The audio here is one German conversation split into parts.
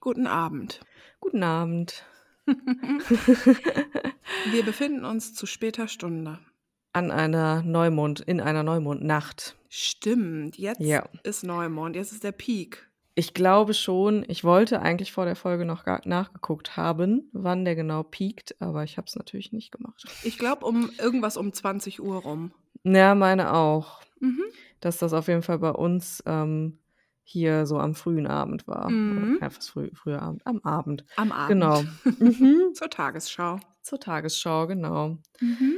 Guten Abend. Guten Abend. Wir befinden uns zu später Stunde. An einer Neumond, in einer Neumondnacht. Stimmt, jetzt Ja. ist Neumond, jetzt ist der Peak. Ich glaube schon, ich wollte eigentlich vor der Folge noch gar nachgeguckt haben, wann der genau piekt, aber ich habe es natürlich nicht gemacht. Ich glaube um irgendwas um 20 Uhr rum. Ja, meine auch, Mhm. dass das auf jeden Fall bei uns ähm, hier so am frühen Abend war. Mhm. Oder, ja, fast früh, früher Abend, am Abend. Am Abend. Genau. Mhm. Zur Tagesschau. Zur Tagesschau, genau. Mhm.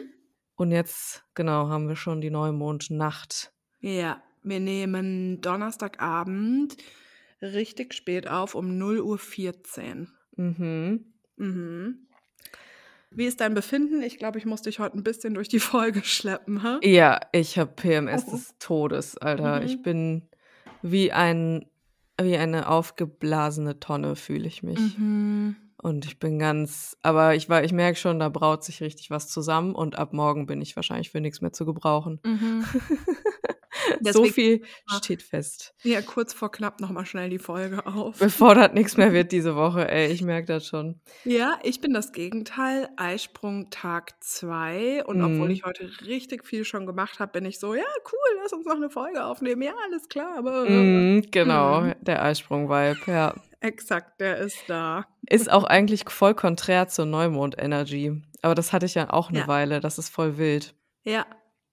Und jetzt, genau, haben wir schon die Neumondnacht. Ja, wir nehmen Donnerstagabend richtig spät auf um 0.14 Uhr. Mhm. Mhm. Wie ist dein Befinden? Ich glaube, ich muss dich heute ein bisschen durch die Folge schleppen, hä? Ja, ich habe PMS Oh. des Todes, Alter. Ich Mhm. bin wie ein wie eine aufgeblasene Tonne fühle ich mich. Mhm. Und ich bin ganz, aber ich war, ich merke schon, da braut sich richtig was zusammen und ab morgen bin ich wahrscheinlich für nichts mehr zu gebrauchen. Mhm. so viel steht fest. Ja, kurz vor knapp nochmal schnell die Folge auf. Bevor das nichts mehr wird diese Woche, ey, ich merke das schon. Ja, ich bin das Gegenteil. Eisprung Tag 2. Und obwohl Mhm. ich heute richtig viel schon gemacht habe, bin ich so, ja, cool, lass uns noch eine Folge aufnehmen. Ja, alles klar. Aber Mhm, genau, Mhm. der Eisprung-Vibe, ja. Exakt, der ist da. Ist auch eigentlich voll konträr zur Neumond-Energy. Aber das hatte ich ja auch eine Ja. Weile, das ist voll wild. Ja,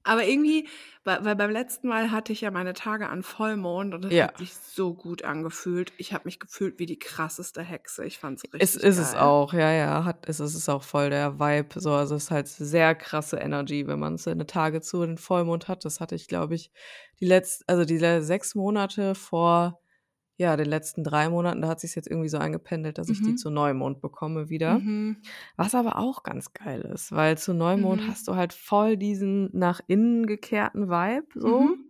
aber irgendwie, weil, beim letzten Mal hatte ich ja meine Tage an Vollmond und das Ja. hat sich so gut angefühlt. Ich habe mich gefühlt wie die krasseste Hexe. Ich fand es richtig Es ist es geil. auch, ja, ja, hat, es ist es auch voll der Vibe. So, also es ist halt sehr krasse Energy, wenn man seine Tage zu den Vollmond hat. Das hatte ich, glaube ich, die letzten, also die le- sechs Monate vor, ja, den letzten drei Monaten, da hat sich jetzt irgendwie so eingependelt, dass ich die Mhm. zu Neumond bekomme wieder. Mhm. Was aber auch ganz geil ist, weil zu Neumond Mhm. hast du halt voll diesen nach innen gekehrten Vibe, so. Mhm.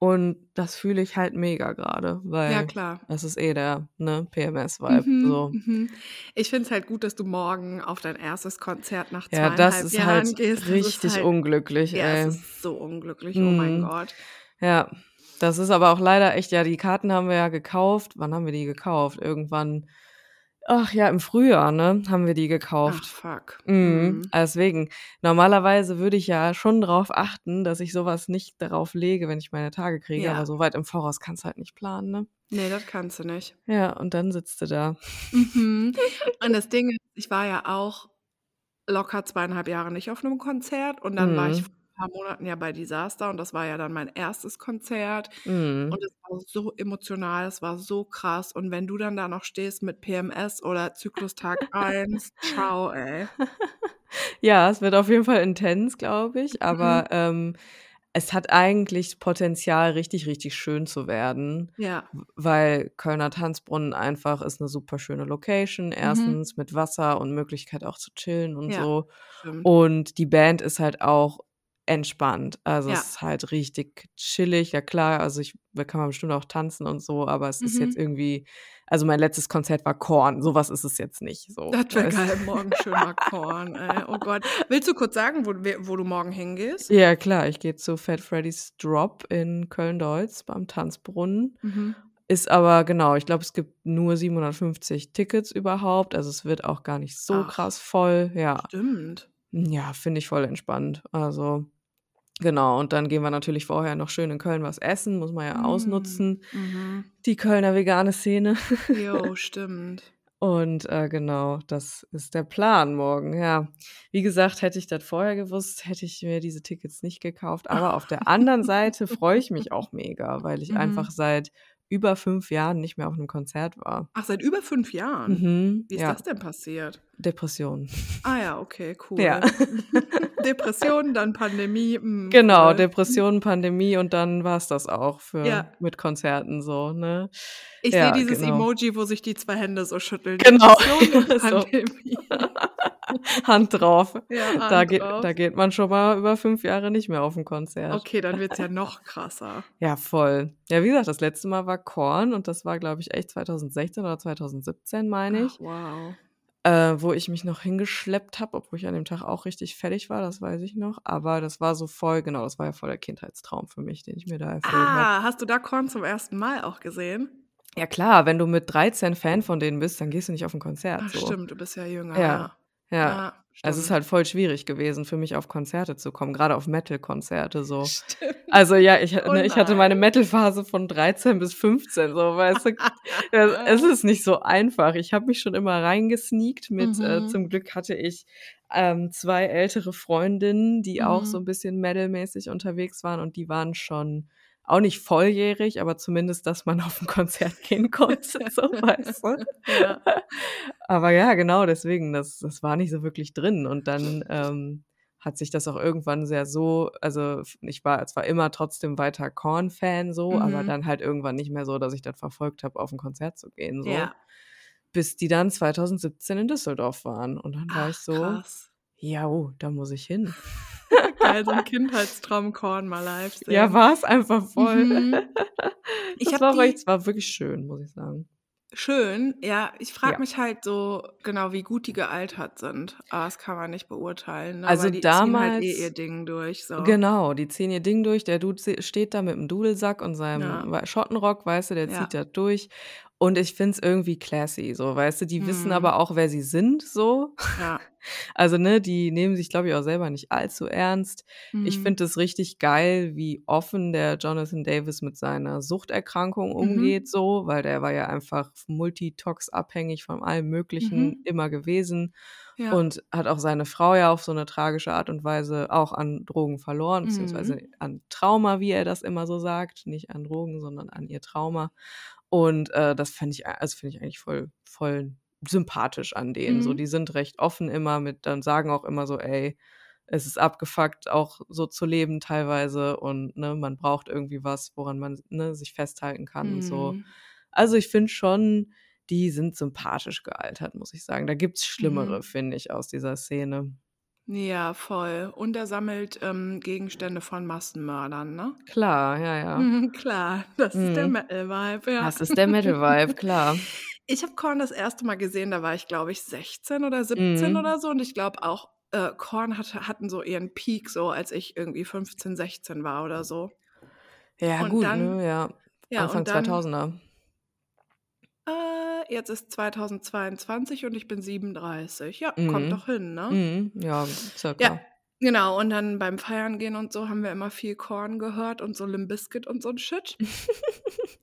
Und das fühle ich halt mega gerade, weil Ja, klar. das ist eh der, ne, PMS-Vibe, Mhm, so. mhm. Ich finde es halt gut, dass du morgen auf dein erstes Konzert nach Ja, zweieinhalb das ist Jahren halt gehst. Das ist richtig halt, unglücklich, ja, ey. es ist so unglücklich. Oh mein Mhm. Gott. Ja, das ist aber auch leider echt, ja, die Karten haben wir ja gekauft. Wann haben wir die gekauft? Irgendwann, ach ja, im Frühjahr, ne, haben wir die Ach, gekauft. fuck. Mhm. Mhm. Deswegen, normalerweise würde ich ja schon darauf achten, dass ich sowas nicht darauf lege, wenn ich meine Tage kriege, aber Ja. so weit im Voraus kannst du halt nicht planen, ne? Nee, das kannst du nicht. Ja, und dann sitzt du da. Mhm. Und das Ding ist, ich war ja auch locker zweieinhalb Jahre nicht auf einem Konzert und dann war ich Mhm. Paar Monaten ja bei Disaster und das war ja dann mein erstes Konzert Mhm. und es war so emotional, es war so krass und wenn du dann da noch stehst mit PMS oder Zyklustag 1, ciao, ey. Ja, es wird auf jeden Fall intens, glaube ich, Mhm. aber ähm, es hat eigentlich Potenzial, richtig, richtig schön zu werden. Ja. weil Kölner Tanzbrunnen einfach ist eine super schöne Location. Mhm. Erstens mit Wasser und Möglichkeit auch zu chillen und Ja, so. stimmt. Und die Band ist halt auch entspannt. Also Ja. es ist halt richtig chillig. Ja klar, also ich da kann man bestimmt auch tanzen und so, aber es ist jetzt Mhm. irgendwie, also mein letztes Konzert war Korn. Sowas ist es jetzt nicht. So, Das wäre geil, morgen schön mal Korn, ey. Oh Gott. Willst du kurz sagen, wo, wo du morgen hingehst? Ja, klar, ich gehe zu Fat Freddy's Drop in Köln-Deutz beim Tanzbrunnen. Mhm. Ist aber, genau, ich glaube, es gibt nur 750 Tickets überhaupt. Also es wird auch gar nicht so Ach. krass voll. Ja, Stimmt. ja, finde ich voll entspannt. Also, genau. Und dann gehen wir natürlich vorher noch schön in Köln was essen, muss man ja Mm. ausnutzen. Mhm. Die Kölner vegane Szene. Jo, stimmt. Und äh, genau, das ist der Plan morgen. Ja, wie gesagt, hätte ich das vorher gewusst, hätte ich mir diese Tickets nicht gekauft. Aber auf der anderen Seite freue ich mich auch mega, weil ich Mhm. einfach seit über fünf Jahren nicht mehr auf einem Konzert war. Ach, seit über fünf Jahren? Mhm, Wie ist ja, das denn passiert? Depression. Ah ja, okay, cool. Ja. Depression, dann Pandemie. mm, Genau, cool. Depression, Pandemie und dann war es das auch für Ja. mit Konzerten so, ne? Ich Ja, sehe dieses genau. Emoji, wo sich die zwei Hände so schütteln. Genau. Pandemie. Hand drauf. Ja, Da Hand geht, drauf. da geht man schon mal über fünf Jahre nicht mehr auf ein Konzert. Okay, dann wird es ja noch krasser. Ja, voll. Ja, wie gesagt, das letzte Mal war Korn und das war, glaube ich, echt 2016 oder 2017, meine ich. Ach, wow. Äh, wo ich mich noch hingeschleppt habe, obwohl ich an dem Tag auch richtig fertig war, das weiß ich noch. Aber das war so voll, genau, das war ja voll der Kindheitstraum für mich, den ich mir da erfüllt habe. Ah, hast du da Korn zum ersten Mal auch gesehen? Ja klar, wenn du mit 13 Fan von denen bist, dann gehst du nicht auf 'n Konzert Ach so. stimmt, du bist ja jünger, Ja, ja. Ja. Ja, Also, es ist stimmt. halt voll schwierig gewesen für mich, auf Konzerte zu kommen, grade auf Metal-Konzerte so. Stimmt. Also, ja, ich Oh ne, ich hatte meine. Metal-Phase von 13 bis 15 so, weißt du? Es ist nicht so einfach. Ich habe mich schon immer reingesneakt mit äh, Mhm. zum Glück hatte ich, ähm, 2 ältere Freundinnen, die auch so Mhm. 'n bisschen metal-mäßig unterwegs waren und die waren schon auch nicht volljährig, aber zumindest, dass man auf 'n Konzert gehen konnte, so, weißt du? Ja. Aber ja, genau deswegen, das das war nicht so wirklich drin und dann, ähm, hat sich das auch irgendwann sehr so also, ich war zwar immer trotzdem weiter Korn-Fan so, aber Mhm. dann halt irgendwann nicht mehr so, dass ich das verfolgt habe, auf 'n Konzert zu gehen so. Ja. Bis die dann 2017 in Düsseldorf waren und dann war ich Ach, so: krass. „Ja, oh, da muss ich hin.“ Geil, so 'n Kindheitstraum, Korn mal live Ja, sehen. war's einfach voll. Mhm. Ich Das war die es war wirklich schön, muss ich sagen. Schön, ja. Ich frage Ja. mich halt so genau, wie gut die gealtert sind, aber das kann man nicht beurteilen, ne, Also, weil die ziehen halt eh ihr damals Ding durch, so. genau, die ziehen ihr Ding durch. Der Dude steht da mit'm Dudelsack und seinem Ja. Schottenrock, weißt du, der Ja. zieht das durch und ich finde es irgendwie classy so, weißt du? Die wissen Mhm. aber auch, wer sie sind so. Ja. Also, ne, die nehmen sich, glaube ich, auch selber nicht allzu ernst. Ich Mhm. finde es richtig geil, wie offen der Jonathan Davis mit seiner Suchterkrankung Mhm. umgeht so, weil der war ja einfach multitox-abhängig von allem Möglichen Mhm. immer gewesen Ja. und hat auch seine Frau ja auf so 'ne tragische Art und Weise auch an Drogen verloren, beziehungsweise Mhm. an Trauma, wie er das immer so sagt, nicht an Drogen, sondern an ihr Trauma. Und, äh, das fände ich also, finde ich eigentlich voll voll sympathisch an denen so. Mhm. Die sind recht offen immer mit dann sagen auch immer so: „Ey, es ist abgefuckt, auch so zu leben teilweise und, ne, man braucht irgendwie was, woran man, ne, sich festhalten kann und so.“ Mhm. Also, ich finde schon, die sind sympathisch gealtert, muss ich sagen. Da gibt's Schlimmere, Mhm. finde ich, aus dieser Szene. Ja, voll. Und er sammelt, ähm, Gegenstände von Massenmördern, ne? Klar, ja, ja. Mhm, klar, das ist der Mhm. Metal-Vibe, ja. Das ist der Metal-Vibe, klar. Ich habe Korn das 1. Mal gesehen, da war ich, glaube ich, 16 oder 17 Mhm. oder so und ich glaube auch, äh, Korn hatte hatten so ihren Peak so, als ich irgendwie 15, 16 war oder so. Ja Und gut, dann ne, ja. ja, Anfang dann 2000er. Äh, jetzt ist 2022 und ich bin 37. Ja, kommt Mhm. doch hin, ne? Mhm. Ja, Ja, circa. Genau. Und dann beim Feiern gehen und so haben wir immer viel Korn gehört und so Limp Bizkit und so 'n Shit.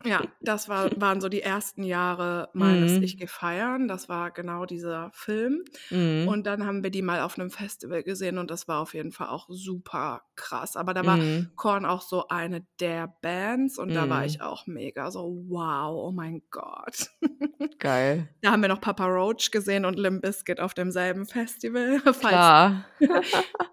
Ja, das war waren so die ersten Jahre meines „Ich Mhm. gehe feiern“. Das war genau dieser Film. Mhm. Und dann haben wir die mal auf 'nem Festival gesehen und das war auf jeden Fall auch super krass. Aber da war Mhm. Korn auch so eine der Bands und da war ich Mhm. auch mega so: „Wow, oh mein Gott.“ Geil. Da haben wir noch Papa Roach gesehen und Limp Bizkit auf demselben Festival. Falls Klar.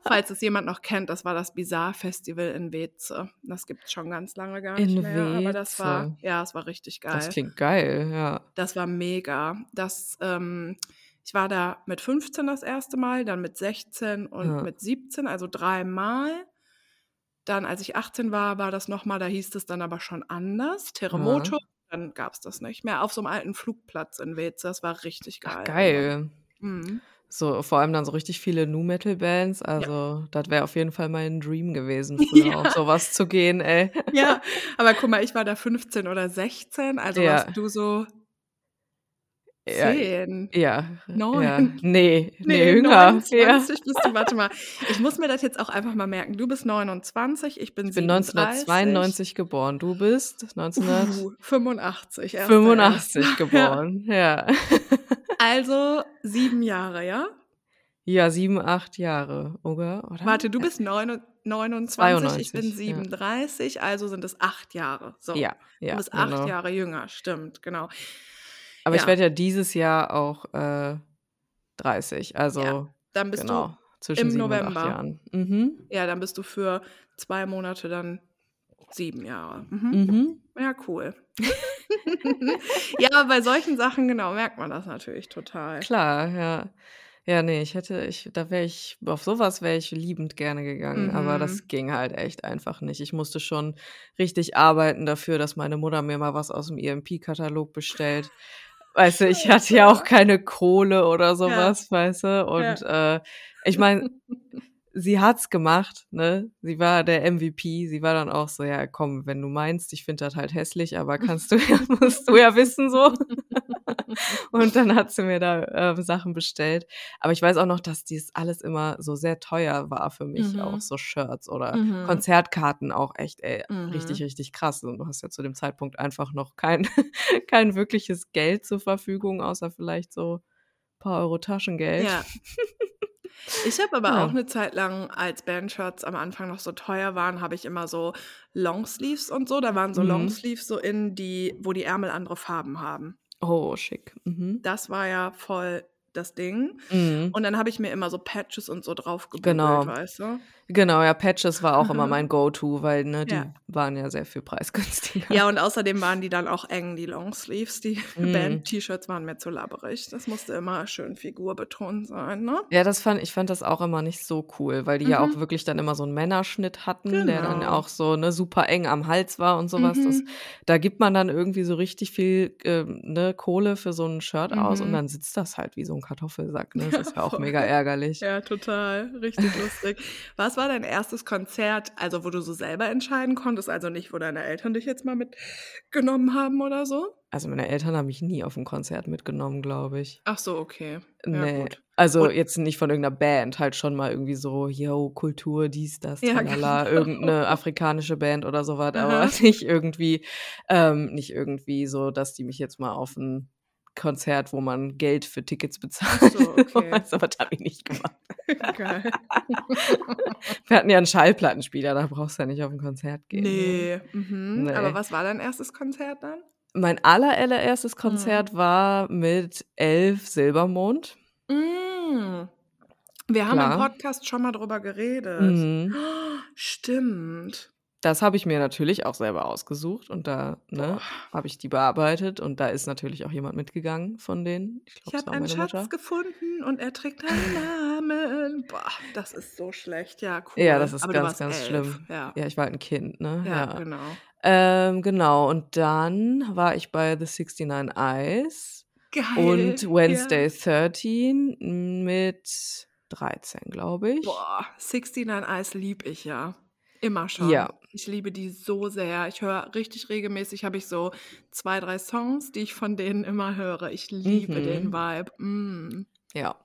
falls es jemand noch kennt, das war das Bizarre-Festival in Weeze. Das gibt's schon ganz lange gar nicht In mehr, aber das war ja, es war richtig Das geil. klingt geil, ja. Das war mega. Das, ähm ich war da mit 15 das 1. Mal, dann mit 16 und Ja. mit 17, also dreimal. Dann, als ich 18 war, war das noch mal da hieß es dann aber schon anders, Ja. Terremoto. Dann gab's das nicht mehr, auf so 'nem alten Flugplatz in Weeze. Das war richtig Ach, geil immer. geil. Mhm. So, vor allem dann so richtig viele Nu-Metal-Bands. Ja. Also, das wäre auf jeden Fall mein Dream gewesen, früher auf Ja. so was zu gehen, ey. Ja, aber guck mal, ich war da 15 oder 16, also Ja. warst du so Ja, 10, ja, ja. 9? Ne, ne, Ne, jünger. Ja. 29 bist du. Warte mal, ich muss mir das jetzt auch einfach mal merken. Du bist 29, ich bin Ich bin 37. 1992 geboren. Du bist 1900 Uh, 85, 1.1. 85 Ja. geboren, ja. Also 7 Jahre, ja? Ja, 7, 8 Jahre, oder? Oder? Warte, du Ja. bist neunund 29, ich bin 92, ja. 37, also sind es 8 Jahre. So. Ja, Du ja, bist 8 genau. Jahre jünger, stimmt, genau. Aber ich Ja. werde ja dieses Jahr auch, äh, 30, Ja, also dann bist genau, du zwischen im 7 und 8 November. Jahren. Mhm. Ja, dann bist du für 2 Monate dann 7 Jahre. Mhm. Mhm. Ja, cool. Ja, bei solchen Sachen, genau, merkt man das natürlich total. Klar, ja. Ja, ne, ich hätte ich da wäre ich auf so was wäre ich liebend gerne gegangen, aber Mhm. das ging halt echt einfach nicht. Ich musste schon richtig arbeiten dafür, dass meine Mutter mir mal was aus'm EMP-Katalog bestellt. Weißt du, ich hatte ja auch keine Kohle oder so Ja. weißt du? Und, Ja. äh, ich meine, sie hat's gemacht, ne? Sie war der MVP. Sie war dann auch so, ja, komm, wenn du meinst, ich finde das halt hässlich, aber kannst du ja, musst du ja wissen so. und dann hat sie mir da äh, Sachen bestellt. Aber ich weiß auch noch, dass dies alles immer so sehr teuer war für mich, Mhm. auch so Shirts oder Mhm. Konzertkarten auch echt, ey, Mhm. richtig, richtig krass. Und du hast ja zu dem Zeitpunkt einfach noch kein, kein wirkliches Geld zur Verfügung, außer vielleicht so ein paar Euro Taschengeld. Ja. Ich habe aber Ja. auch eine Zeit lang, als Bandshirts am Anfang noch so teuer waren, habe ich immer so Longsleeves und so. Da waren so Mhm. Longsleeves so in die, wo die Ärmel andere Farben haben. Oh, schick. Mhm. Das war ja voll das Ding. Mhm. Und dann habe ich mir immer so Patches und so drauf gebügelt, Genau. weißt du? Genau, ja, Patches war auch immer mein Go-To, weil ne, die Ja. waren ja sehr viel preisgünstiger. Ja, und außerdem waren die dann auch eng, die Longsleeves. Die Mhm. Band-T-Shirts waren mir zu labberig. Das musste immer schön figurbetont sein, ne? Ja, das fand ich fand das auch immer nicht so cool, weil die ja auch Mhm. wirklich dann immer so einen Männerschnitt hatten, der dann Genau. auch so ne, super eng am Hals war und sowas. Das, Mhm. da gibt man dann irgendwie so richtig viel ähm, ne, Kohle für so ein Shirt aus und Mhm. dann sitzt das halt wie so ein Kartoffelsack. Ne? Das ist ja auch mega ärgerlich. Ja, total. Richtig lustig. Was war dein erstes Konzert, also wo du so selber entscheiden konntest, also nicht, wo deine Eltern dich jetzt mal mitgenommen haben oder so? Also meine Eltern haben mich nie auf ein Konzert mitgenommen, glaube ich. Ach so, okay. Ja, Nee. gut. Also Und- jetzt nicht von irgendeiner Band, halt schon mal irgendwie so, yo, Kultur, dies, das, Ja, genau. irgendeine afrikanische Band oder sowas, aber nicht irgendwie, ähm, nicht irgendwie so, dass die mich jetzt mal auf ein Konzert, wo man Geld für Tickets bezahlt. So, okay. Du, aber das habe ich nicht gemacht. Geil. Wir hatten ja einen Schallplattenspieler, da brauchst du ja nicht auf ein Konzert gehen. ne? Nee. Mhm. Nee. Aber was war dein erstes Konzert dann? Mein allererstes Mhm. Konzert war mit Elf Silbermond. Mm. Wir haben Klar. im Podcast schon mal drüber geredet. Mhm. Stimmt. Das habe ich mir natürlich auch selber ausgesucht und da ne, habe ich die bearbeitet und da ist natürlich auch jemand mitgegangen von denen. Ich Ich habe einen Schatz Mutter. gefunden und er trägt deinen Namen. Boah, das ist so schlecht. Ja, cool. Ja, das ist Aber ganz, ganz elf. schlimm. Ja. Ja, ich war halt ein Kind, ne? Ja, Ja. genau. Ähm, genau, und dann war ich bei The 69 Eyes Geil. und ja. Wednesday 13 mit 13, glaube ich. Boah, 69 Eyes lieb ich ja. Immer schon. Ja. Ich liebe die so sehr. Ich höre richtig regelmäßig, habe ich so zwei, drei Songs, die ich von denen immer höre. Ich liebe Mhm. den Vibe. Mm. Ja.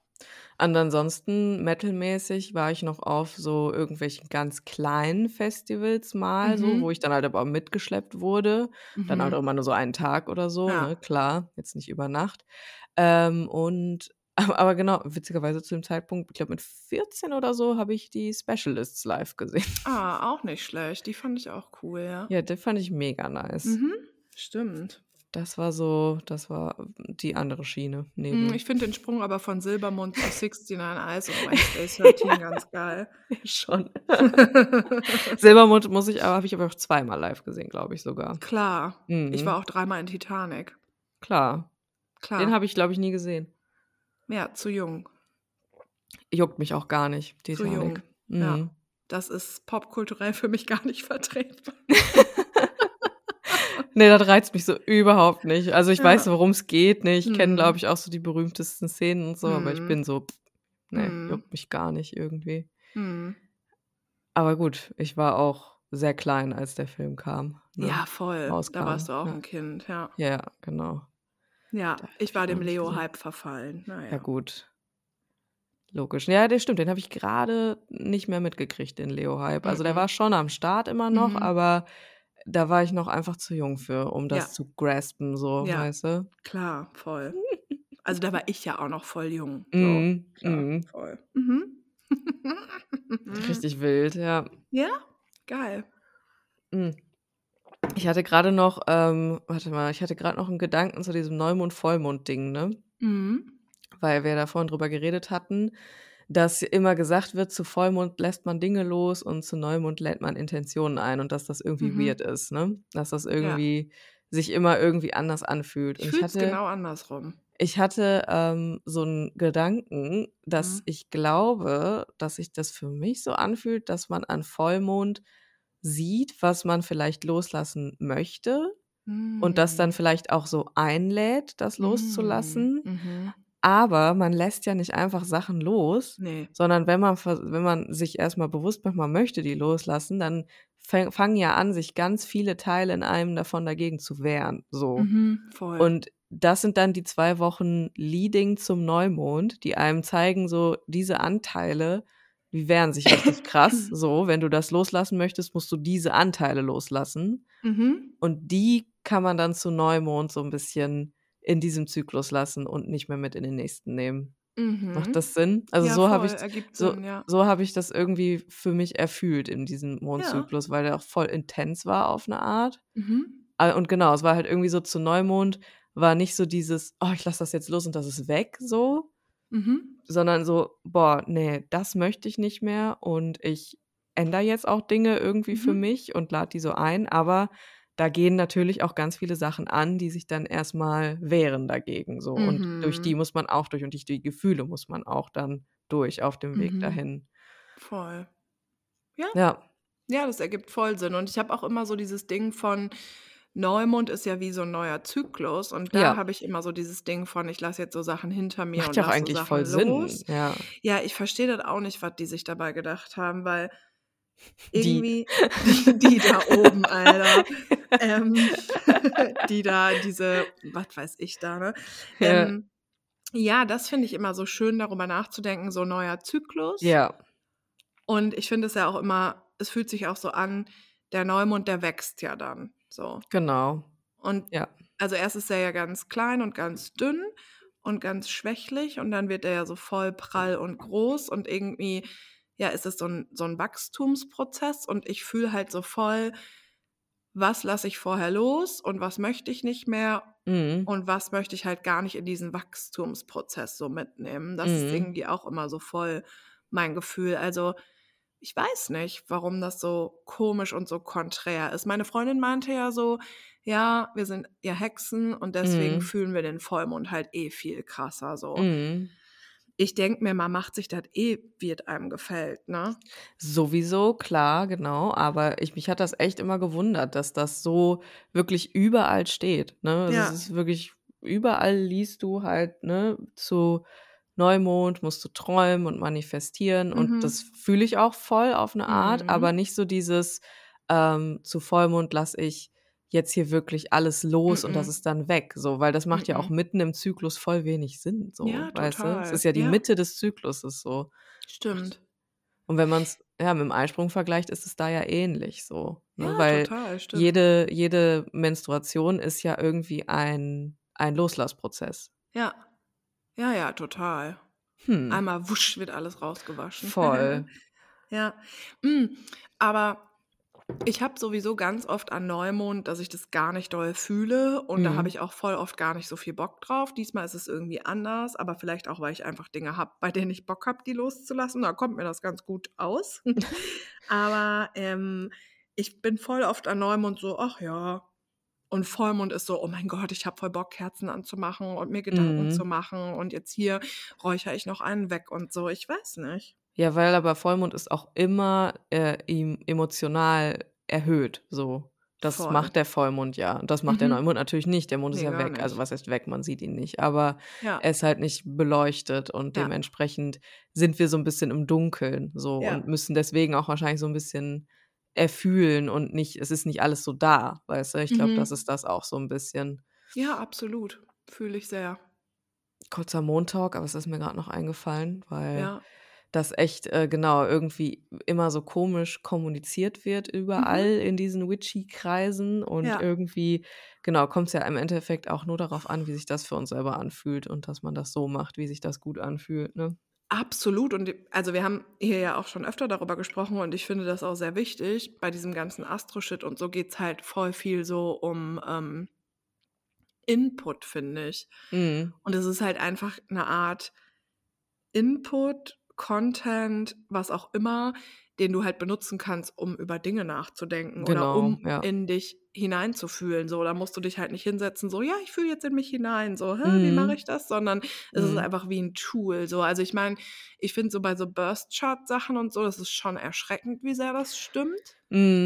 Und ansonsten metalmäßig war ich noch auf so irgendwelchen ganz kleinen Festivals mal, so, Mhm. wo ich dann halt aber mitgeschleppt wurde. Dann halt Mhm. auch immer nur so einen Tag oder so, Ja. ne? Klar, jetzt nicht über Nacht. Ähm, und aber, aber genau, witzigerweise zu dem Zeitpunkt, ich glaube mit 14 oder so, habe ich die Specialists live gesehen. Ah, auch nicht schlecht. Die fand ich auch cool, ja. Ja, die fand ich mega nice. Mhm. Stimmt. Das war so, das war die andere Schiene neben. Mm, Ich finde den Sprung aber von Silbermond zu 69 Eyes und Wednesday 13 ganz geil. schon. Silbermond muss ich aber, habe ich aber auch zweimal live gesehen, glaube ich sogar. Klar. Ich Mhm. war auch dreimal in Titanic. Klar. Klar. Den habe ich, glaube ich, nie gesehen. Ja, zu jung. Juckt mich auch gar nicht, Zu jung. Titanic. Ja. Mhm. Das ist popkulturell für mich gar nicht vertretbar. Nee, das reizt mich so überhaupt nicht. Also ich Ja. weiß, worum es geht. Ne? Ich kenne, Mhm. glaube ich, auch so die berühmtesten Szenen und so, aber ich Mhm. bin so, pff, nee, Mhm. juckt mich gar nicht irgendwie. Hm. Aber gut, ich war auch sehr klein, als der Film kam. Ne? Ja, voll. rauskam, Da warst du auch ja. ein Kind, ja. Ja, genau. Ja, ich war dem. Leo-Hype verfallen. Naja. Ja, gut. Logisch. Ja, der stimmt. Den habe ich gerade nicht mehr mitgekriegt, den Leo-Hype. Also der Mhm. war schon am Start immer noch, Mhm. aber da war ich noch einfach zu jung für, um das Ja. zu graspen, so, Ja. weißt du? Klar, voll. Also da war ich ja auch noch voll jung. So, Mhm. klar, Mhm. voll. Mhm. Richtig wild, ja. Ja, geil. Mhm. Ich hatte gerade noch, ähm, warte mal, ich hatte gerade noch einen Gedanken zu diesem Neumond-Vollmond-Ding, ne? Mhm. Weil wir da vorhin drüber geredet hatten, dass immer gesagt wird, zu Vollmond lässt man Dinge los und zu Neumond lädt man Intentionen ein und dass das irgendwie Mhm. weird ist, ne? Dass das irgendwie sich immer irgendwie anders anfühlt. Ich ich hatte, genau andersrum. ich hatte ähm, so einen Gedanken, dass Mhm. ich glaube, dass sich das für mich so anfühlt, dass man an Vollmond sieht, was man vielleicht loslassen möchte und das dann Mhm. vielleicht auch so einlädt, das loszulassen. Mhm. Aber man lässt ja nicht einfach Sachen los, Nee. sondern wenn man, wenn man sich erstmal bewusst macht, man möchte die loslassen, dann fang- fangen ja an, sich ganz viele Teile in einem davon dagegen zu wehren. So. Mhm. Und das sind dann die zwei Wochen Leading zum Neumond, die einem zeigen, so diese Anteile, die wehren sich richtig krass. So, wenn du das loslassen möchtest, musst du diese Anteile loslassen. mhm. Und die kann man dann zu Neumond so ein bisschen in diesem Zyklus lassen und nicht mehr mit in den nächsten nehmen. Mhm. Macht das Sinn? Also ja, so habe ich so, Sinn, ja. so habe ich das irgendwie für mich erfühlt in diesem Mondzyklus, weil der auch voll intens war auf eine Art. Mhm. Ah, Und genau, es war halt irgendwie so zu Neumond, war nicht so dieses, oh, ich lasse das jetzt los und das ist weg, so, Mhm. sondern so, boah, nee, das möchte ich nicht mehr und ich ändere jetzt auch Dinge irgendwie für Mhm. mich und lade die so ein, aber da gehen natürlich auch ganz viele Sachen an, die sich dann erstmal wehren dagegen, so. Und durch die Mhm. muss man auch durch und durch die Gefühle muss man auch dann durch auf dem Weg Mhm. dahin. Voll. Ja. Ja, Ja, das ergibt voll Sinn. Und ich habe auch immer so dieses Ding von Neumond ist ja wie so ein neuer Zyklus. Und da Ja. habe ich immer so dieses Ding von, ich lasse jetzt so Sachen hinter mir macht und ja auch so eigentlich Sachen voll Sinn. los. Ja. Ja, ich verstehe das auch nicht, was die sich dabei gedacht haben, weil Die. irgendwie die da oben, Alter, ähm, die da diese, was weiß ich da, ne? Ja. Ähm, ja, das finde ich immer so schön, darüber nachzudenken, so neuer Zyklus. Ja, Und ich finde es ja auch immer, es fühlt sich auch so an, der Neumond, der wächst ja dann. So. genau. Und Ja. also erst ist er ja ganz klein und ganz dünn und ganz schwächlich und dann wird er ja so voll prall und groß und irgendwie, ja, ist es so ein, so ein Wachstumsprozess und ich fühle halt so voll, was lasse ich vorher los und was möchte ich nicht mehr Mhm. und was möchte ich halt gar nicht in diesen Wachstumsprozess so mitnehmen. Das ist Mhm. irgendwie auch immer so voll mein Gefühl. Also ich weiß nicht, warum das so komisch und so konträr ist. Meine Freundin meinte ja so, ja, wir sind ja Hexen und deswegen Mhm. fühlen wir den Vollmond halt eh viel krasser so. Mhm. Ich denke mir, man macht sich das eh, wie es einem gefällt, ne? Sowieso, klar, genau. Aber ich, mich hat das echt immer gewundert, dass das so wirklich überall steht. Ne? Also Ja. Es ist wirklich, überall liest du halt, ne, zu Neumond musst du träumen und manifestieren. Und Mhm. das fühle ich auch voll auf eine Art, Mhm. aber nicht so dieses, ähm, zu Vollmond lasse ich jetzt hier wirklich alles los und das Mhm. ist dann weg. So, weil das macht ja auch Mhm. mitten im Zyklus voll wenig Sinn. So, Ja, weißt du? Es total. ist ja die Ja. Mitte des Zykluses so. Stimmt. Und wenn man es ja, mit dem Eisprung vergleicht, ist es da ja ähnlich so. Ne? Ja, Weil total, stimmt. jede, jede Menstruation ist ja irgendwie ein, ein Loslassprozess. Ja. Ja, ja, total. Hm. Einmal wusch wird alles rausgewaschen. Voll. ja. Mm, aber ich habe sowieso ganz oft an Neumond, dass ich das gar nicht doll fühle und da Mhm. habe ich auch voll oft gar nicht so viel Bock drauf. Diesmal ist es irgendwie anders, aber vielleicht auch, weil ich einfach Dinge habe, bei denen ich Bock habe, die loszulassen. Da kommt mir das ganz gut aus. aber ähm, ich bin voll oft an Neumond so, ach ja. Und Vollmond ist so, oh mein Gott, ich habe voll Bock, Kerzen anzumachen und mir Gedanken Mhm. zu machen. Und jetzt hier räuchere ich noch einen weg und so. Ich weiß nicht. Ja, weil aber Vollmond ist auch immer äh, ihm emotional erhöht. So. Das Voll. macht der Vollmond ja. Und das macht der Mhm. Neumond natürlich nicht. Der Mond ist Nee, ja gar weg. Also was heißt weg? Man sieht ihn nicht. Aber Ja. er ist halt nicht beleuchtet und Ja. dementsprechend sind wir so ein bisschen im Dunkeln so Ja. und müssen deswegen auch wahrscheinlich so ein bisschen erfühlen und nicht, es ist nicht alles so da, weißt du? Ich glaube, Mhm. das ist das auch so ein bisschen. Ja, absolut. Fühle ich sehr. Kurzer Mondtalk, aber es ist mir gerade noch eingefallen, weil Ja. das echt äh, genau irgendwie immer so komisch kommuniziert wird überall in diesen Witchy-Kreisen und Mhm. Ja. irgendwie, genau, kommt es ja im Endeffekt auch nur darauf an, wie sich das für uns selber anfühlt und dass man das so macht, wie sich das gut anfühlt, ne? Absolut. Und also wir haben hier ja auch schon öfter darüber gesprochen und ich finde das auch sehr wichtig. Bei diesem ganzen Astro-Shit und so geht es halt voll viel so um ähm, Input, finde ich. Mhm. Und es ist halt einfach eine Art Input, Content, was auch immer, den du halt benutzen kannst, um über Dinge nachzudenken oder Genau, um ja. in dich hineinzufühlen. So, da musst du dich halt nicht hinsetzen, so, ja, ich fühle jetzt in mich hinein, so, Hä, wie mache Mhm. ich das? Sondern es ist Mhm. einfach wie ein Tool. So, also ich meine, ich finde so bei so Burst-Chart-Sachen und so, das ist schon erschreckend, wie sehr das stimmt.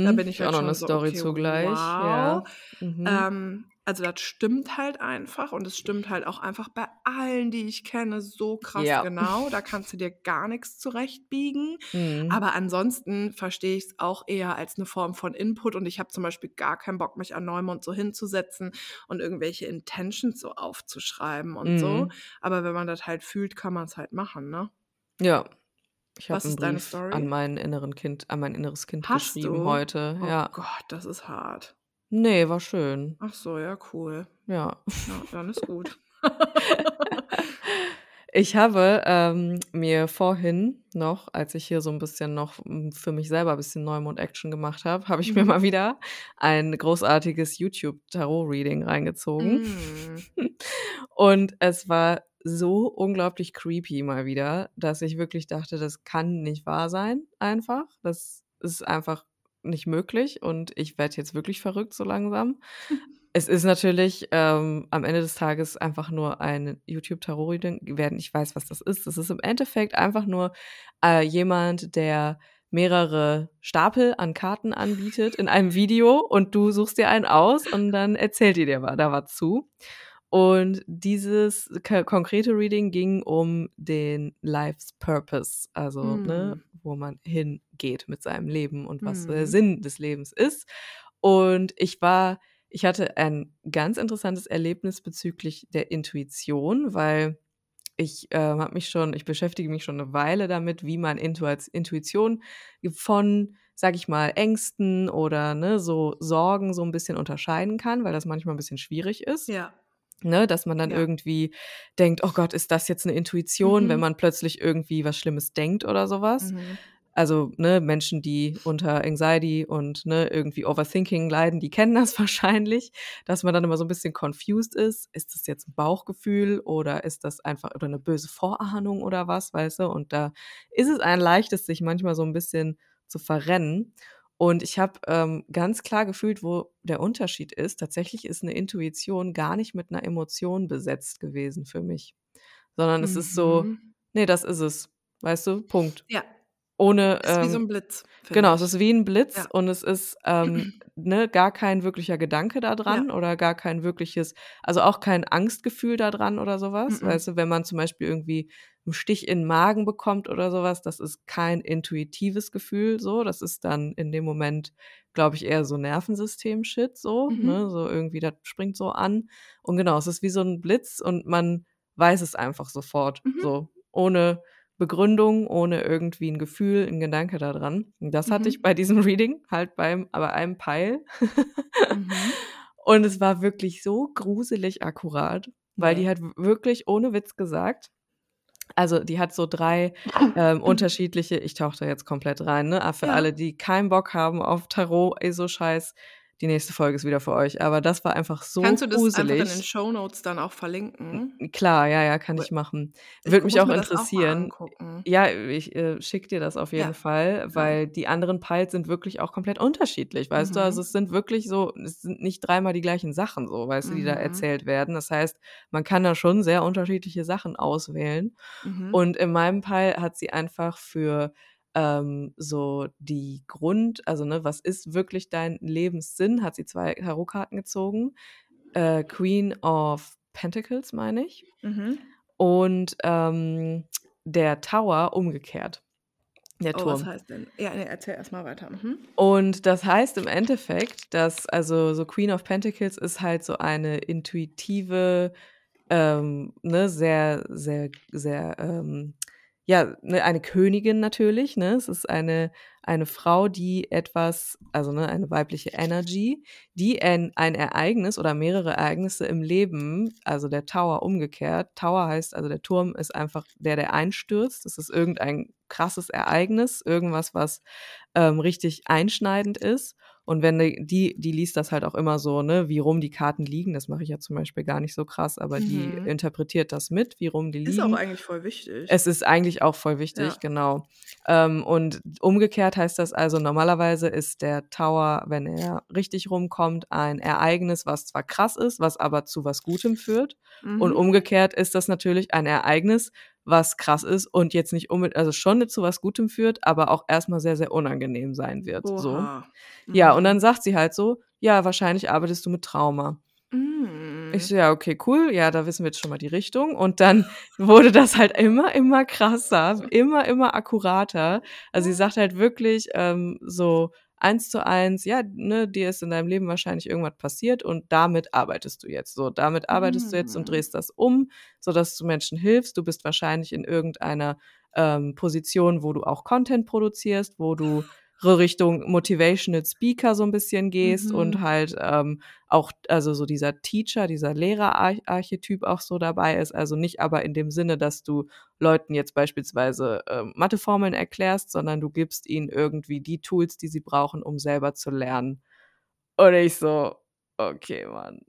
Da Mhm. bin ich auch halt noch schon eine so, Story okay, zugleich. Ja. wow. Mhm. Ähm, also das stimmt halt einfach und es stimmt halt auch einfach bei allen, die ich kenne, so krass Ja. genau. Da kannst du dir gar nichts zurechtbiegen. Mhm. Aber ansonsten verstehe ich es auch eher als eine Form von Input und ich habe zum Beispiel gar keinen Bock, mich an Neumond so hinzusetzen und irgendwelche Intentions so aufzuschreiben und so. Mhm. Aber wenn man das halt fühlt, kann man es halt machen, ne? Ja. Ich habe Was einen ist deine Brief Story? an mein inneren Kind, an mein inneres Kind Hast geschrieben du? heute. Oh Ja. Gott, das ist hart. Nee, war schön. Ach so, ja, cool. Ja. Ja, dann ist gut. Ich habe ähm, mir vorhin noch, als ich hier so ein bisschen noch für mich selber ein bisschen Neumond-Action gemacht habe, habe ich mir Mhm. mal wieder ein großartiges YouTube-Tarot-Reading reingezogen. Mm. Und es war so unglaublich creepy mal wieder, dass ich wirklich dachte, das kann nicht wahr sein, einfach. Das ist einfach nicht möglich und ich werde jetzt wirklich verrückt so langsam. Es ist natürlich ähm, am Ende des Tages einfach nur ein YouTube-Tarot-Reading. Werden- Ich weiß, was das ist. Das ist im Endeffekt einfach nur äh, jemand, der mehrere Stapel an Karten anbietet in einem Video und du suchst dir einen aus und dann erzählt die dir da was zu. Und dieses konkrete Reading ging um den Life's Purpose, also ne, Mm. wo man hingeht mit seinem Leben und was der Mhm. Sinn des Lebens ist. Und ich war, ich hatte ein ganz interessantes Erlebnis bezüglich der Intuition, weil ich äh, habe mich schon, ich beschäftige mich schon eine Weile damit, wie man Intu- Intuition von, sag ich mal, Ängsten oder ne, so Sorgen so ein bisschen unterscheiden kann, weil das manchmal ein bisschen schwierig ist. Ja. Ne, dass man dann Ja. irgendwie denkt, oh Gott, ist das jetzt eine Intuition, wenn Mhm. man plötzlich irgendwie was Schlimmes denkt oder sowas. Mhm. Also, ne, Menschen, die unter Anxiety und ne, irgendwie Overthinking leiden, die kennen das wahrscheinlich, dass man dann immer so ein bisschen confused ist. Ist das jetzt ein Bauchgefühl oder ist das einfach oder eine böse Vorahnung oder was, weißt du? Und da ist es ein leichtes, sich manchmal so ein bisschen zu verrennen. Und ich habe ähm, ganz klar gefühlt, wo der Unterschied ist. Tatsächlich ist eine Intuition gar nicht mit einer Emotion besetzt gewesen für mich, sondern es ist so, Mhm. nee, das ist es, weißt du? Punkt. Ja, Ohne ist wie so ähm, ein Blitz. Genau, es ich. ist wie ein Blitz Ja. und es ist ähm, ne, gar kein wirklicher Gedanke da dran oder gar kein wirkliches, also auch kein Angstgefühl da dran oder sowas. Mhm. Weißt du, wenn man zum Beispiel irgendwie einen Stich in den Magen bekommt oder sowas, das ist kein intuitives Gefühl so. Das ist dann in dem Moment, glaube ich, eher so Nervensystem-Shit so. Mhm. Ne? So irgendwie, das springt so an. Und genau, es ist wie so ein Blitz und man weiß es einfach sofort. Mhm. So, ohne Begründung, ohne irgendwie ein Gefühl, ein Gedanke da dran. Und das hatte Mhm. ich bei diesem Reading halt beim, bei einem Peil. Mhm. Und es war wirklich so gruselig akkurat, weil die Nee. hat wirklich ohne Witz gesagt, also die hat so drei ähm, unterschiedliche, ich tauche da jetzt komplett rein, ne? Aber für Ja. alle, die keinen Bock haben auf Tarot, ey, so scheiß, die nächste Folge ist wieder für euch. Aber das war einfach so Kannst du das einfach in gruselig. den Shownotes dann auch verlinken? Klar, ja, ja, kann ich machen. ich Würde mich auch auch interessieren. angucken. Ja, ich äh, schicke dir das auf jeden Ja, Fall, ja. weil die anderen Piles sind wirklich auch komplett unterschiedlich, weißt du? Also Mhm. es sind wirklich so, es sind nicht dreimal die gleichen Sachen so, weißt du, die da Mhm. erzählt werden. Das heißt, man kann da schon sehr unterschiedliche Sachen auswählen. Mhm. Und in meinem Pile hat sie einfach für ähm, so die Grund, also ne, was ist wirklich dein Lebenssinn, hat sie zwei Tarotkarten gezogen. Äh, Queen of Pentacles, meine ich. Mhm. Und ähm, der Tower umgekehrt. Der Oh, was Turm. heißt denn? Ja, nee, erzähl erstmal weiter. Mhm. Und das heißt im Endeffekt, dass also so Queen of Pentacles ist halt so eine intuitive, ähm, ne, sehr, sehr, sehr, ähm, ja, ne, eine Königin natürlich, ne? Es ist eine, eine Frau, die etwas, also ne, eine weibliche Energy, die ein, ein Ereignis oder mehrere Ereignisse im Leben, also der Tower umgekehrt. Tower heißt, also der Turm ist einfach der, der einstürzt. Das ist irgendein krasses Ereignis, irgendwas, was ähm, richtig einschneidend ist. Und wenn die, die, die liest das halt auch immer so, ne, wie rum die Karten liegen. Das mache ich ja zum Beispiel gar nicht so krass, aber die Mhm. interpretiert das mit, wie rum die Ist auch liegen. eigentlich voll wichtig. Es ist eigentlich auch voll wichtig, Ja. genau. Ähm, und umgekehrt heißt das also, normalerweise ist der Tower, wenn er richtig rumkommt, ein Ereignis, was zwar krass ist, was aber zu was Gutem führt. Und Mhm. umgekehrt ist das natürlich ein Ereignis, was krass ist und jetzt nicht unbedingt, also schon zu was Gutem führt, aber auch erstmal sehr, sehr unangenehm sein wird. So. Oha. Ja, und Mhm. dann sagt sie halt so, ja, wahrscheinlich arbeitest du mit Trauma. Mm. Ich so: „Ja, okay, cool. Ja, da wissen wir jetzt schon mal die Richtung.“ Und dann wurde das halt immer, immer krasser, immer, immer akkurater. Also, sie sagt halt wirklich, ähm, so eins zu eins: „Ja, ne, dir ist in deinem Leben wahrscheinlich irgendwas passiert und damit arbeitest du jetzt. So, damit arbeitest du jetzt und Mhm. drehst das um, sodass du Menschen hilfst. Du bist wahrscheinlich in irgendeiner, ähm, Position, wo du auch Content produzierst, wo du Richtung Motivational Speaker so 'n bisschen gehst und Mhm. halt, ähm, auch also, so dieser Teacher, dieser Lehrer-Arch Archetyp auch so dabei ist. Also, nicht aber in dem Sinne, dass du Leuten jetzt beispielsweise, ähm, Matheformeln erklärst, sondern du gibst ihnen irgendwie die Tools, die sie brauchen, um selber zu lernen.“ Und ich so: „Okay, Mann.“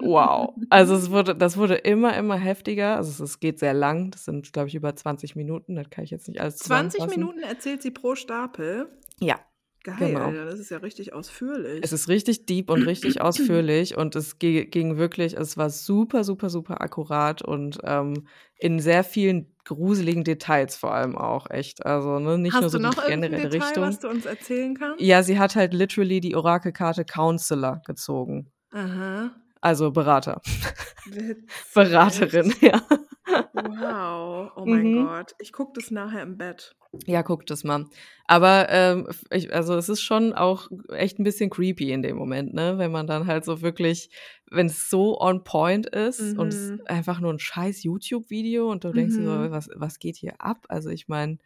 Wow. Also, es wurde das wurde immer, immer heftiger. Also, es es geht sehr lang. Das sind, glaube ich, über 20 Minuten. Das kann ich jetzt nicht alles 20 zusammenfassen. Minuten erzählt sie pro Stapel? Ja, Geil, genau. das ist ja richtig ausführlich. Es ist richtig deep und richtig ausführlich und es ging wirklich es war super, super, super akkurat und, ähm, in sehr vielen gruseligen Details vor allem auch echt. Also, ne, nicht nur Hast so du die noch 'n generelle Detail, was Richtung. du uns erzählen kannst? Ja, sie hat halt literally die Orakelkarte Counselor gezogen. Aha. Also, Berater. Witzig. Beraterin, ja. Wow. Oh mein Mhm. Gott. Ich gucke das nachher im Bett. Ja, guck das mal. Aber, ähm, ich also, es ist schon auch echt 'n bisschen creepy in dem Moment, ne, wenn man dann halt so wirklich wenn's so on point ist und es Mhm. einfach nur 'n scheiß YouTube-Video und du denkst dir so: Mhm. „Was was geht hier ab?“ Also, ich meine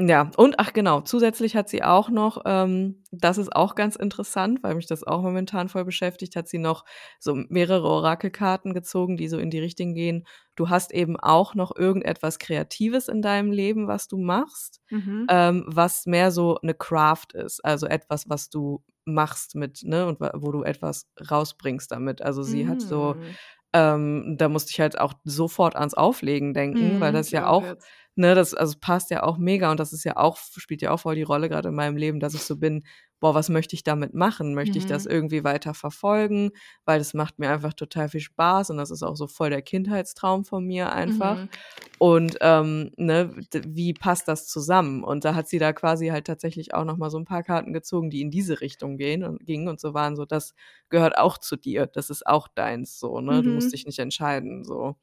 ja, und ach genau, zusätzlich hat sie auch noch, ähm das ist auch ganz interessant, weil mich das auch momentan voll beschäftigt, hat sie noch so mehrere Orakelkarten gezogen, die so in die Richtung gehen. Du hast eben auch noch irgendetwas Kreatives in deinem Leben, was du machst, Mhm. ähm, was mehr so 'ne Craft ist, also, etwas, was du machst mit ne, und wo du etwas rausbringst damit. Also, sie hat so Hm. ähm, da musste ich halt auch sofort ans Auflegen denken, weil Mhm, das ich ja auch auch jetzt. Ne, das also, passt ja auch mega und das ist ja auch spielt ja auch voll die Rolle grade in meinem Leben, dass ich so bin: „Boah, was möchte ich damit machen? Möchte ich das Mhm. irgendwie weiter verfolgen?“ Weil das macht mir einfach total viel Spaß und das ist auch so voll der Kindheitstraum von mir einfach. Mhm. Und, ähm, ne, wie passt das zusammen? Und da hat sie da quasi halt tatsächlich auch noch mal so 'n paar Karten gezogen, die in diese Richtung gehen und gingen und so waren so: „Das gehört auch zu dir. Das ist auch deins so, ne? Du musst Mhm. dich nicht entscheiden“, so.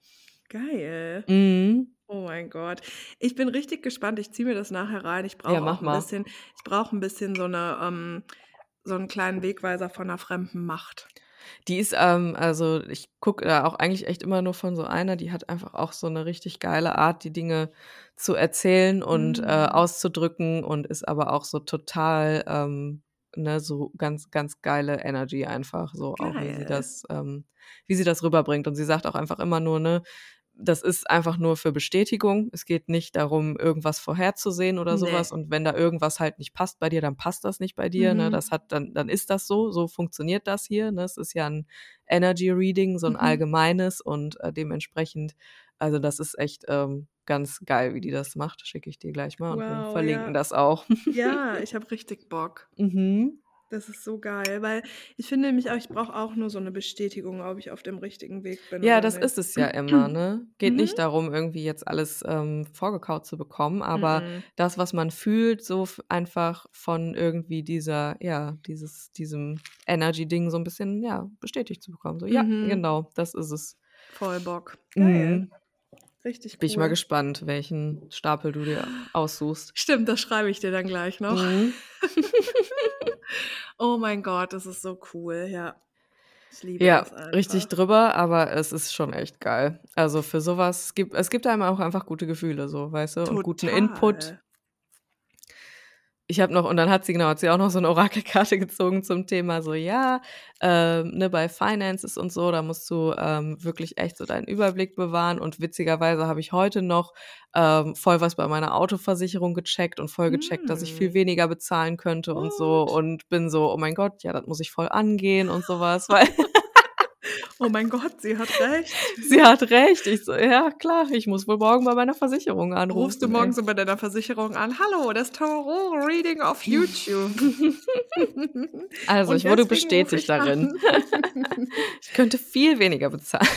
Geil. Mhm. Oh mein Gott. Ich bin richtig gespannt. Ich ziehe mir das nachher rein. Ich Ja, brauche mach auch 'n mal. bisschen ich brauche 'n bisschen so 'ne ähm, so 'n kleinen Wegweiser von 'ner fremden Macht. Die ist, ähm also, ich gucke da auch eigentlich echt immer nur von so einer, die hat einfach auch so 'ne richtig geile Art, die Dinge zu erzählen und, äh, Mhm. auszudrücken und ist aber auch so total, ähm, ne, so ganz, ganz geile Energy einfach so auch, wie sie Geil. das ähm, wie sie das rüberbringt. Und sie sagt auch einfach immer nur, ne, das ist einfach nur für Bestätigung. Es geht nicht darum, irgendwas vorherzusehen oder so Ne. was. Und wenn da irgendwas halt nicht passt bei dir, dann passt das nicht bei dir, ne? Das Mhm. hat dann dann ist das so. So funktioniert das hier, ne? Es ist ja 'n Energy Reading, so 'n Mhm. allgemeines und, äh, dementsprechend also, das ist echt, ähm, ganz geil, wie die das macht. Schicke ich dir gleich mal und wir Wow, verlinken ja. das auch. Ja, ich habe richtig Bock. Mhm. Das ist so geil, weil ich finde nämlich auch, ich brauche auch nur so 'ne Bestätigung, ob ich auf dem richtigen Weg bin Ja, das nicht. ist es ja immer, ne? Geht Mhm. nicht darum, irgendwie jetzt alles, ähm, vorgekaut zu bekommen, aber Mm-mm. das, was man fühlt, so einfach von irgendwie dieser ja, dieses diesem Energy-Ding so 'n bisschen, ja, bestätigt zu bekommen. So: „Ja, Mhm. genau, das ist es.“ Voll Bock. Geil. Mhm. Richtig Bin ich mal cool. gespannt, welchen Stapel du dir aussuchst. Stimmt, das schreibe ich dir dann gleich noch. Oh mein Gott, das ist so cool, ja. Ich liebe Ja, das richtig drüber, aber es ist schon echt geil. Also, für so was gibt es gibt einem auch einfach gute Gefühle so, weißt du, und guten Input. Ich habe noch und dann hat sie genau, hat sie auch noch so 'ne Orakelkarte gezogen zum Thema so: „Ja, ähm, ne, bei Finances und so, da musst du, ähm, wirklich echt so deinen Überblick bewahren.“ Und witzigerweise habe ich heute noch, ähm, voll was bei meiner Autoversicherung gecheckt und voll gecheckt, dass ich viel Hm. weniger bezahlen könnte und so und bin so: „Oh mein Gott, ja, das muss ich voll angehen“ und so was, weil Oh mein Gott, sie hat recht. Sie hat recht. Ich so: „Ja, klar, ich muss wohl morgen bei meiner Versicherung Rufst du anrufen, ey.“ morgen so bei deiner Versicherung an: „Hallo, das Tarot-Reading auf YouTube. Also, Und ich wurde bestätigt ich an.“ darin. Ich könnte viel weniger bezahlen.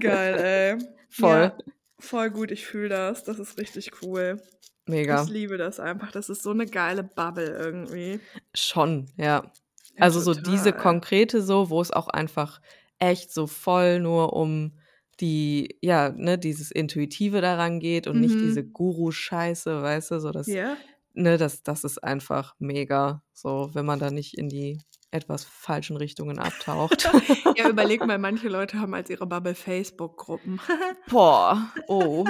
Geil, ey. Voll. Ja, voll gut, ich fühle das. Das ist richtig cool. Ich Mega. liebe das einfach. Das ist so 'ne geile Bubble irgendwie. Schon, ja. Also, so diese total. konkrete so, wo es auch einfach echt so voll nur um die ja, ne, dieses Intuitive daran geht und nicht diese Mhm. Guru-Scheiße, weißt du, so das Ja. ne, das das ist einfach mega, so, wenn man da nicht in die etwas falschen Richtungen abtaucht. Ja, überleg mal, manche Leute haben als ihre Bubble Facebook-Gruppen. Boah, oh.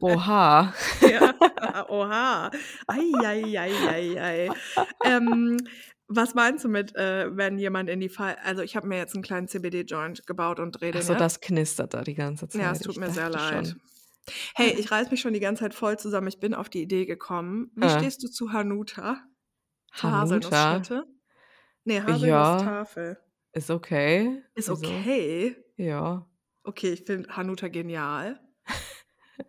Oha. Ja, oha. Ei, ei, ei, ei, ei. Ähm, was meinst du mit, äh, wenn jemand in die Fall also, ich habe mir jetzt 'n kleinen CBD-Joint gebaut und drehe Ach den so, jetzt. das knistert da die ganze Ja, es Zeit. tut Ich mir sehr leid. schon. Hey, ich reiße mich schon die ganze Zeit voll zusammen. Ich bin auf die Idee gekommen. Wie Äh. stehst du zu Hanuta? Hanuta? Haselnussschnitte? Ne, Ja, Haselnusstafel. ist okay. Ist Wieso? okay? Ja. Okay, ich finde Hanuta genial.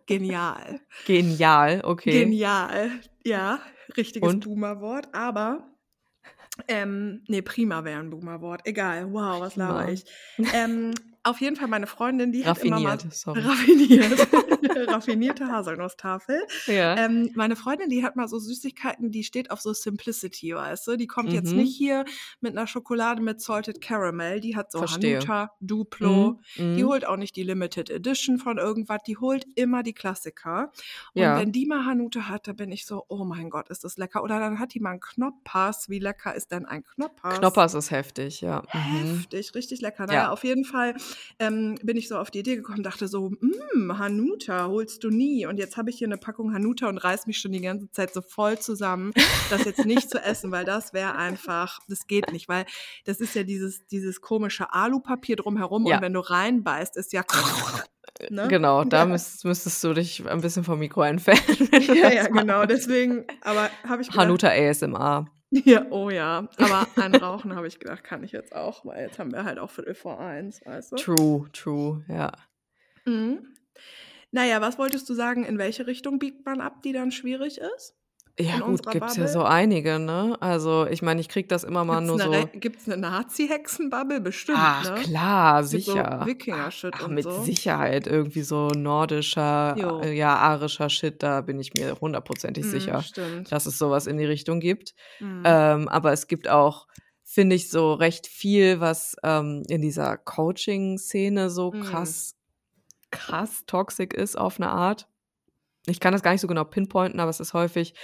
Genial. Genial, okay. Genial. Ja, richtiges? Boomer-Wort, aber ähm, ne, prima wäre 'n Boomer-Wort. Egal. Wow, was laber ich? Ähm, auf jeden Fall meine Freundin, die hat immer mal Raffiniert, sorry. raffiniert. Raffinierte Haselnusstafel. Ja. Ähm, meine Freundin, die hat mal so Süßigkeiten, die steht auf so Simplicity, weißt du? Die kommt jetzt Mhm. nicht hier mit 'ner Schokolade mit Salted Caramel, die hat so Verstehe. Hanuta, Duplo. Mhm, Die mhm. holt auch nicht die Limited Edition von irgendwas, die holt immer die Klassiker. Und Ja. wenn die mal Hanuta hat, da bin ich so: „Oh mein Gott, ist das lecker.“ Oder dann hat die mal 'n Knoppers. Wie lecker ist denn ein Knoppers? Knoppers ist heftig, ja. Mhm. Heftig, richtig lecker. Na ja, Ja. auf jeden Fall, ähm, bin ich so auf die Idee gekommen, dachte so: „Hm, Hanuta holst du nie.“ Und jetzt habe ich hier 'ne Packung Hanuta und reiße mich schon die ganze Zeit so voll zusammen, das jetzt nicht zu essen, weil das wäre einfach das geht nicht, weil das ist ja dieses dieses komische Alupapier drumherum Ja. und wenn du reinbeißt, ist ja ne? Genau, da Ja. müsst müsstest du dich ein bisschen vom Mikro entfernen, Ja, ja, genau. Deswegen aber habe ich gedacht Hanuta ASMR. Ja, oh ja. Aber ein Rauchen, habe ich gedacht, kann ich jetzt auch, weil jetzt haben wir halt auch 1:15, weißt du? True, true, ja. Mhm. Na ja, was wolltest du sagen, in welche Richtung biegt man ab, die dann schwierig ist? Ja In gut, gibt's ja Bubble? so einige, ne? Also, ich meine, ich kriege das immer mal Gibt's nur so gibt's 'ne Nazi-Hexen-Bubble? Bestimmt, Ach ne? klar, so sicher. Ach, Wikinger-Shit ach, und mit so. Sicherheit irgendwie so nordischer, Jo. äh, ja, arischer Shit, da bin ich mir hundertprozentig Mhm, sicher, stimmt. dass es so was in die Richtung gibt. Mhm. Ähm, aber es gibt auch, finde ich, so recht viel, was, ähm, in dieser Coaching-Szene so Mhm. krass krass toxic ist auf 'ne Art. Ich kann das gar nicht so genau pinpointen, aber es ist häufig,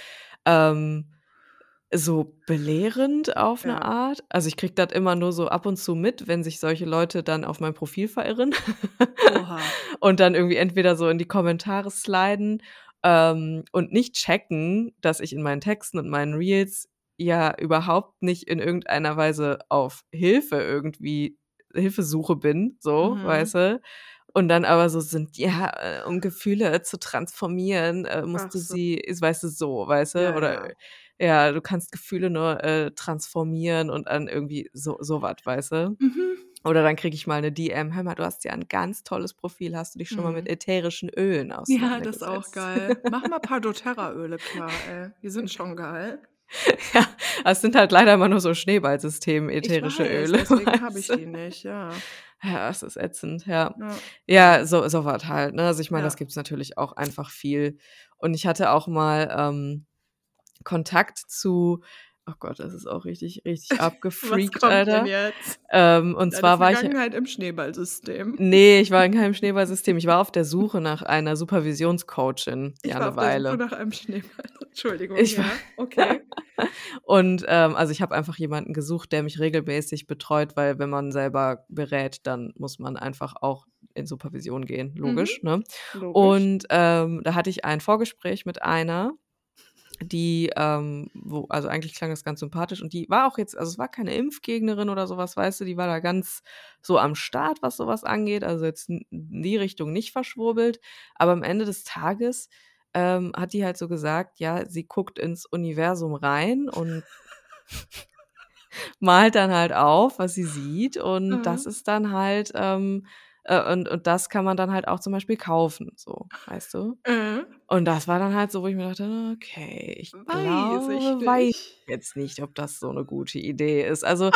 ähm, so belehrend auf 'ne Ja. Art. Also, ich kriege das immer nur so ab und zu mit, wenn sich solche Leute dann auf mein Profil verirren Oha. und dann irgendwie entweder so in die Kommentare sliden, ähm, und nicht checken, dass ich in meinen Texten und meinen Reels ja überhaupt nicht in irgendeiner Weise auf Hilfe irgendwie Hilfesuche bin, so, Mhm. weißt du? Und dann aber so sind: „Ja, äh, um Gefühle zu transformieren, äh, musst Ach du so. sie“ ist weißt du, so, weißt du? Ja, Oder, ja. ja, du kannst Gefühle nur, äh, transformieren und dann irgendwie so so was, weißt du? Mhm. Oder dann kriege ich mal 'ne DM: „Hör mal, du hast ja 'n ganz tolles Profil. Hast du dich schon mal mit Mhm. ätherischen Ölen Ja, das ist auch auseinandergesetzt?“ geil. Mach mal paar doTERRA-Öle klar, ey. Die sind schon geil. Ja, es sind halt leider immer nur so Schneeballsystem Ich ätherische weiß, Öle, deswegen habe ich die nicht, ja. Ja, es ist ätzend, ja. Ja. Ja, so so was halt, ne? Also, ich meine, das Ja. gibt's natürlich auch einfach viel. Und ich hatte auch mal, ähm, Kontakt zu oh Gott, das ist auch richtig richtig Was abgefreakt, kommt Alter. denn jetzt? Ähm, und Deine zwar war ich Vergangenheit im Schneeballsystem. Ne, ich war in keinem Schneeballsystem. Ich war auf der Suche nach einer Supervisionscoachin, Ich ja, war 'ne auf der Suche Weile. nach einem Schneeball. Entschuldigung, Ich ja, war okay. Und, ähm, also, ich habe einfach jemanden gesucht, der mich regelmäßig betreut, weil wenn man selber berät, dann muss man einfach auch in Supervision gehen, Mhm. logisch, ne? Logisch. Und, ähm, da hatte ich ein Vorgespräch mit einer, die, ähm wo also, eigentlich klang das ganz sympathisch und die war auch jetzt also, es war keine Impfgegnerin oder so was, weißt du, die war da ganz so am Start, was so was angeht, also, jetzt in die Richtung nicht verschwurbelt. Aber am Ende des Tages, ähm, hat die halt so gesagt, ja, sie guckt ins Universum rein und malt dann halt auf, was sie sieht und das Mhm. ist dann halt, ähm äh, und und das kann man dann halt auch zum Beispiel kaufen, so, weißt du? Mhm. Und das war dann halt so, wo ich mir dachte: „Okay, ich Weiß ich glaube weiß nicht. jetzt nicht, ob das so 'ne gute Idee ist.“ Also,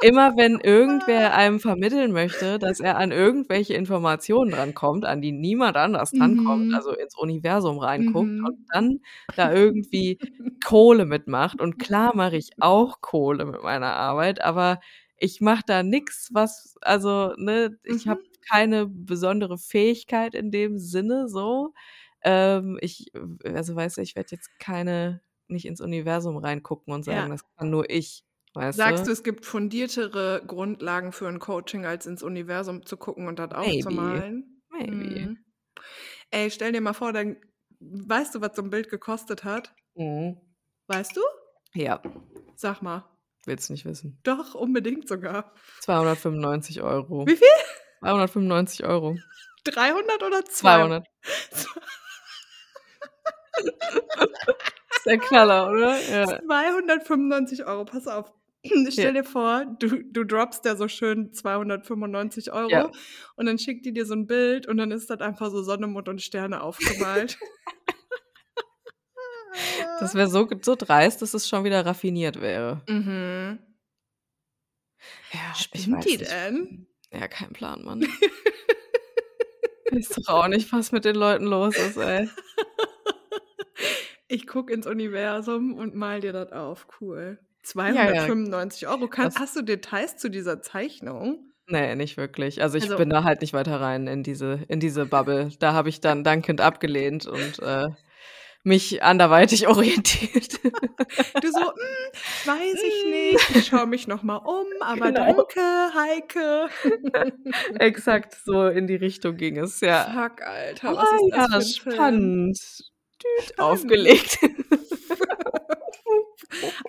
immer wenn irgendwer einem vermitteln möchte, dass er an irgendwelche Informationen drankommt, an die niemand anders drankommt, Mhm. also ins Universum reinguckt und Mhm. dann da irgendwie Kohle mitmacht. Und klar mache ich auch Kohle mit meiner Arbeit, aber ich mache da nix, was also, ne, ich habe Mhm. Keine besondere Fähigkeit in dem Sinne so. Ähm, ich w also, weißt du, ich werde jetzt keine nicht ins Universum reingucken und sagen: Ja. „Das kann nur ich“, weißt Sagst du? du, es gibt fundiertere Grundlagen für 'n Coaching, als ins Universum zu gucken und das Maybe, aufzumalen? maybe. Mhm. Ey, stell dir mal vor, dann weißt du, was so 'n Bild gekostet hat? Mhm. Weißt du? Ja. Sag mal. Willst nicht wissen. Doch, unbedingt sogar. 295 €. Wie viel? 295 €. 300 oder 2 200. Ist der Knaller, oder? Ja. 295 €. Pass auf. Ja. Stell dir vor, du du droppst da so schön 295 € Ja. und dann schickt die dir so 'n Bild und dann ist das einfach so Sonne, Mond und Sterne aufgemalt. Das wäre so so dreist, dass es schon wieder raffiniert wäre. Mhm. Ja, Spinnt die denn? Ja, kein Plan, Mann. Doch auch nicht, was mit den Leuten los ist, ey. Ich gucke ins Universum und male dir das auf. Cool. Ja, ja. 295 €. Kann hast du Details zu dieser Zeichnung? Ne, nicht wirklich. Also, ich Also bin da halt nicht weiter rein in diese in diese Bubble. Da habe ich dann dankend abgelehnt und, äh, mich anderweitig orientiert. Du so: „Hm, weiß ich nicht. Ich schaue mich noch mal um, aber Genau. danke, Heike.“ Exakt so in die Richtung ging es, ja. Fuck, Alter, Ah, was ist ja, das 'n Film? spannend. Düt, Spannend. aufgelegt.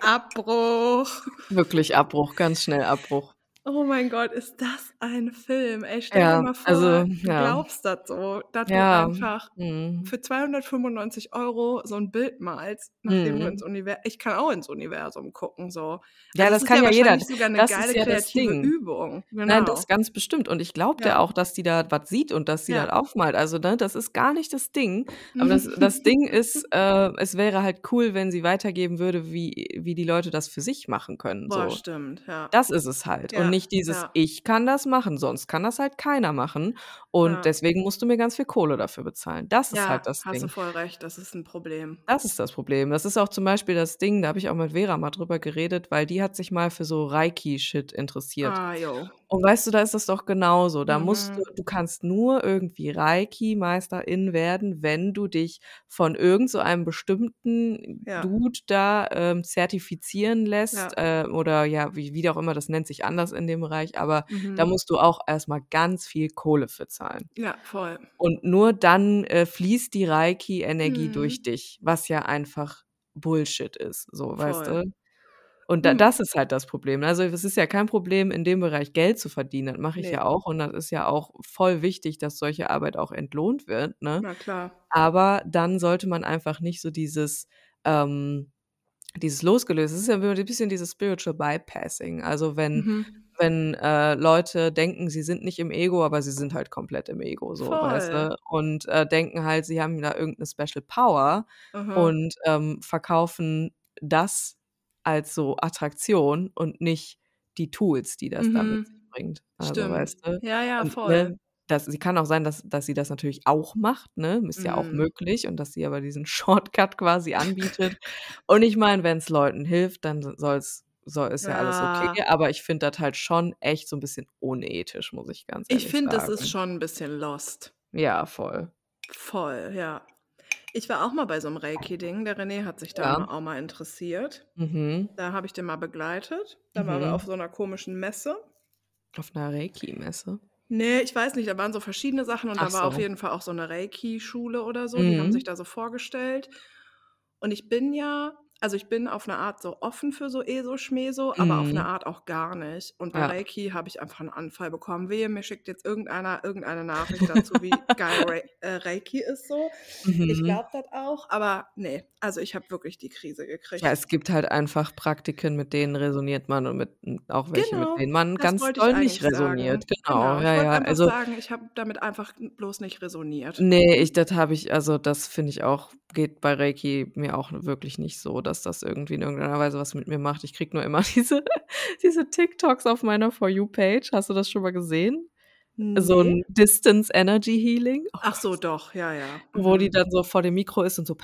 Abbruch. Wirklich Abbruch, ganz schnell Abbruch. Oh mein Gott, ist das ein Film. Ey, stell dir Ja, mal vor, also, du ja. glaubst das so, dass du Ja. einfach Mhm. für 295 € so 'n Bild malst, nachdem du Mhm. ins Univer ich kann auch ins Universum gucken so. Ja, Also, das ist kann ja ja jeder. sogar 'ne Das geile ist ja das kreative Ding. Übung. Nein, das Genau. ganz bestimmt. Und ich glaube Ja. auch, dass die da was sieht und dass sie Ja. das aufmalt. Also, ne, das ist gar nicht das Ding. Aber das das Ding ist, äh, es wäre halt cool, wenn sie weitergeben würde, wie wie die Leute das für sich machen können, Boah, so. stimmt, ja. Das ist es halt. Und nicht dieses: ja. „Ich kann das machen, sonst kann das halt keiner machen und Ja. deswegen musst du mir ganz viel Kohle dafür bezahlen.“ Das ist halt das hast du Ding. voll recht, das ist 'n Problem. Das ist das Problem. Das ist auch zum Beispiel das Ding, da habe ich auch mit Vera mal drüber geredet, weil die hat sich mal für so Reiki-Shit interessiert. Ah, jo. Und weißt du, da ist das doch genauso. Da musst du Mhm. du kannst nur irgendwie Reiki-Meisterin werden, wenn du dich von irgend so einem bestimmten Ja. Dude da, ähm, zertifizieren lässt, Ja. äh, oder ja, wie wie auch immer, das nennt sich anders in dem Bereich, aber da Mhm. musst du auch erst mal ganz viel Kohle für zahlen. Ja, voll. Und nur dann, äh, fließt die Reiki-Energie Mhm. durch dich, was ja einfach Bullshit ist, so, weißt Voll. du? Und da Mhm. das ist halt das Problem. Also, es ist ja kein Problem, in dem Bereich Geld zu verdienen. Das mache ich Ne. ja auch und das ist ja auch voll wichtig, dass solche Arbeit auch entlohnt wird, ne? Na klar. Aber dann sollte man einfach nicht so dieses, ähm dieses losgelöst es ist ja immer 'n bisschen dieses Spiritual Bypassing. Also, wenn Mhm. wenn, äh, Leute denken, sie sind nicht im Ego, aber sie sind halt komplett im Ego so, weißt du? Und, äh, denken halt, sie haben da irgend 'ne Special Power Aha. und, ähm, verkaufen das als so Attraktion und nicht die Tools, die das Mhm. sich bringt. Also, Stimmt. weißt du? Ja, ja, Und, voll. ne, das sie kann auch sein, dass dass sie das natürlich auch macht, ne? Ist ja auch Mhm. möglich und dass sie aber diesen Shortcut quasi anbietet. Und ich meine, wenn's Leuten hilft, dann soll's soll ist ja alles okay, Ja. aber ich finde das halt schon echt so 'n bisschen unethisch, muss ich ganz Ich ehrlich finde, das ist sagen. schon 'n bisschen lost. Ja, voll. Voll, ja. Ich war auch mal bei so 'nem Reiki-Ding. Der René hat sich da Ja. auch mal interessiert. Mhm. Da habe ich den mal begleitet. Da waren wir Mhm. auf so 'ner komischen Messe. Auf 'ner Reiki-Messe? Ne, ich weiß nicht, da waren so verschiedene Sachen und Ach da war auf so. jeden Fall auch so 'ne Reiki-Schule oder so. Die haben Mhm. sich da so vorgestellt. Und ich bin ja also, ich bin auf 'ne Art so offen für so ESO-Schmeso, aber auf 'ne Mhm. Art auch gar nicht. Und bei Ja. Reiki habe ich einfach 'n Anfall bekommen. Wehe, mir schickt jetzt irgendeiner irgendeine Nachricht dazu, wie geil Rei äh, Reiki ist so. Ich Mhm. glaube das auch, aber ne, also, ich habe wirklich die Krise gekriegt. Ja, es gibt halt einfach Praktiken, mit denen resoniert man und mit hm, auch welche, mit Genau, denen man ganz ich doll nicht resoniert. sagen. Genau, Genau, ich ja, ja. einfach Also sagen, ich habe damit einfach bloß nicht resoniert. Ne, ich das habe ich also, das finde ich auch geht bei Reiki mir auch wirklich nicht so, dass das irgendwie in irgendeiner Weise was mit mir macht. Ich kriege nur immer diese diese TikToks auf meiner For You Page. Hast du das schon mal gesehen? So Ne. 'n Distance Energy Healing. Oh Ach so, doch, ja, ja. Wo die Mhm. dann so vor dem Mikro ist und so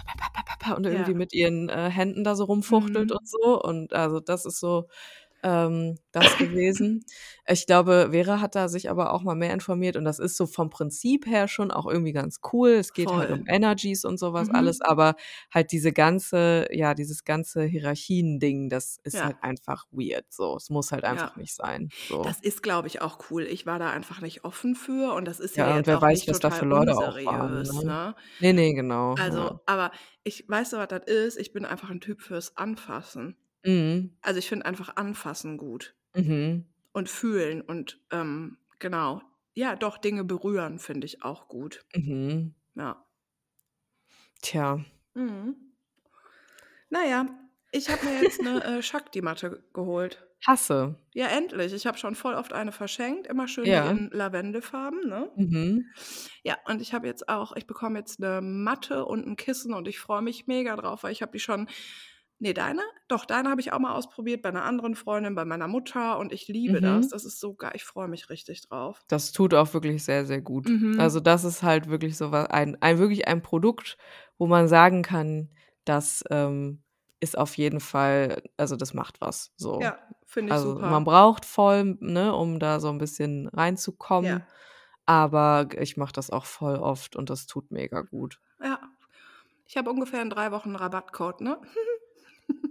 und irgendwie Ja. mit ihren, äh, Händen da so rumfuchtelt Mhm. und so. Und also, das ist so, ähm, das gewesen. Ich glaube, Vera hat da sich aber auch mal mehr informiert und das ist so vom Prinzip her schon auch irgendwie ganz cool. Es geht halt um Voll. Energies und so was alles, Mhm. aber halt diese ganze ja, dieses ganze Hierarchien-Ding, das ist halt Ja. einfach weird so. Es muss halt einfach Ja. nicht sein, so. Das ist, glaube ich, auch cool. Ich war da einfach nicht offen für und das ist ja Ja, und jetzt wer auch weiß, nicht was da für Leute auch waren, ne? ne? Ne, ne, genau. Also, aber ich weißt du, was das ist? Ich bin einfach 'n Typ fürs Anfassen. Mhm. Also, ich finde einfach Anfassen gut Mhm. und fühlen und, ähm, genau. Ja, doch, Dinge berühren finde ich auch gut. Mhm. Ja. Tja. Mhm. Na ja, ich habe mir jetzt 'ne, äh, Shakti-Matte geholt. Hasse. Ja, endlich. Ich habe schon voll oft eine verschenkt, immer schön Ja. in Lavendelfarben, ne? Mhm. Ja, und ich habe jetzt auch ich bekomme jetzt 'ne Matte und 'n Kissen und ich freue mich mega drauf, weil ich habe die schon ne, deine? Doch, deine habe ich auch mal ausprobiert bei 'ner anderen Freundin, bei meiner Mutter und ich liebe das. Mhm. Das ist so geil. Ich freue mich richtig drauf. Das tut auch wirklich sehr, sehr gut. Mhm. Also, das ist halt wirklich so wa ein ein wirklich ein Produkt, wo man sagen kann, das, ähm, ist auf jeden Fall also, das macht was, so. Ja, finde ich Also, super. man braucht voll, ne, um da so 'n bisschen reinzukommen, Ja. aber ich mache das auch voll oft und das tut mega gut. Ja. Ich habe ungefähr in 3 Wochen 'n Rabattcode, ne?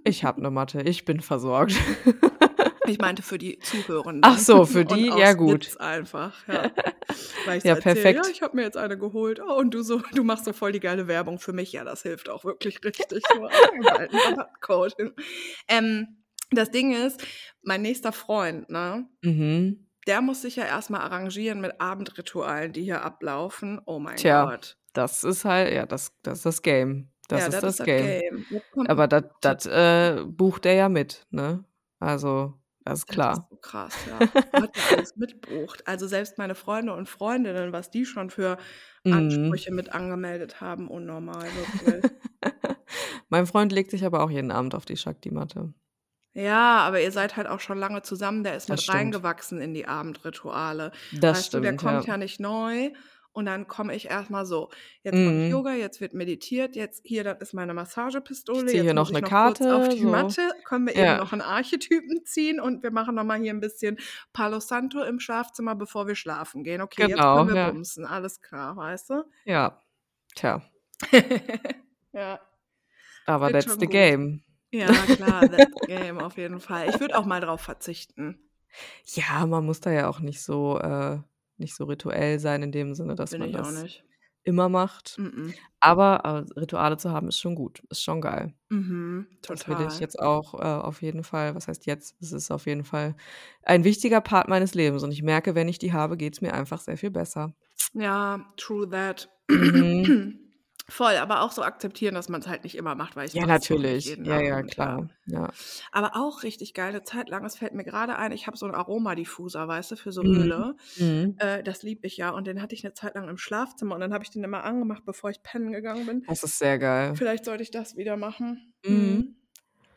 Ich habe 'ne Matte, ich bin versorgt. Ich meinte für die Zuhörenden. Ach so, für die? Ja, gut. Witz einfach, ja. Weil ich Ja, erzähle: perfekt. „Ja, ich habe mir jetzt eine geholt.“ Oh, und du so du machst so voll die geile Werbung für mich. Ja, das hilft auch wirklich richtig. So. Ähm, das Ding ist, mein nächster Freund, ne, Mhm. der muss sich ja erst mal arrangieren mit Abendritualen, die hier ablaufen. Oh mein Tja, Gott. das ist halt ja, das das ist das Game. Das Ja, ist das das Game. Game. Aber das das, äh, bucht er ja mit, ne? Also, das ist Das ist klar. so krass, ja. Was der alles mitbucht. Also, selbst meine Freunde und Freundinnen, was die schon für Mhm. Ansprüche mit angemeldet haben, unnormal, wirklich. Mein Freund legt sich aber auch jeden Abend auf die Shakti-Matte. Ja, aber ihr seid halt auch schon lange zusammen. Der ist Das mit stimmt. reingewachsen in die Abendrituale. Das Weißt du, der stimmt, kommt ja. ja nicht neu und dann komme ich erst mal so: „Jetzt mache ich Mhm. Yoga, jetzt wird meditiert, jetzt hier, das ist meine Ich Massagepistole, ziehe hier jetzt noch muss ich 'ne noch kurz auf Karte, die so. Matte, können wir eben Ja. noch 'n Archetypen ziehen und wir machen noch mal hier 'n bisschen Palo Santo im Schlafzimmer, bevor wir schlafen gehen. Okay, jetzt Genau, können wir ja. bumsen, alles klar“, weißt du? Ja. Tja. Ja. Aber that's the gut. game. Ja, klar, that's the game auf jeden Fall. Ich würde auch mal drauf verzichten. Ja, man muss da ja auch nicht so äh, nicht so rituell sein in dem Sinne, dass Bin man das immer macht. Mm-mm. Aber, äh, Rituale zu haben ist schon gut, ist schon geil. Mhm, Das will ich jetzt auch, äh, auf jeden Fall was heißt jetzt? Es ist auf jeden Fall ein wichtiger Part meines Lebens und ich merke, wenn ich die habe, geht's mir einfach sehr viel besser. Ja, true that. Mhm. Voll, aber auch so akzeptieren, dass man's halt nicht immer macht, weil ich Ja, es natürlich. Ja, ja, Abend, ja. klar. Ja. Aber auch richtig geil, 'ne Zeit lang es fällt mir grade ein, ich habe so 'n Aromadiffuser, weißt du, für so Mhm. Öle. Mhm. Äh, das liebe ich ja und den hatte ich 'ne Zeit lang im Schlafzimmer und dann habe ich den immer angemacht, bevor ich pennen gegangen bin. Das ist sehr geil. Vielleicht sollte ich das wieder machen. Mhm.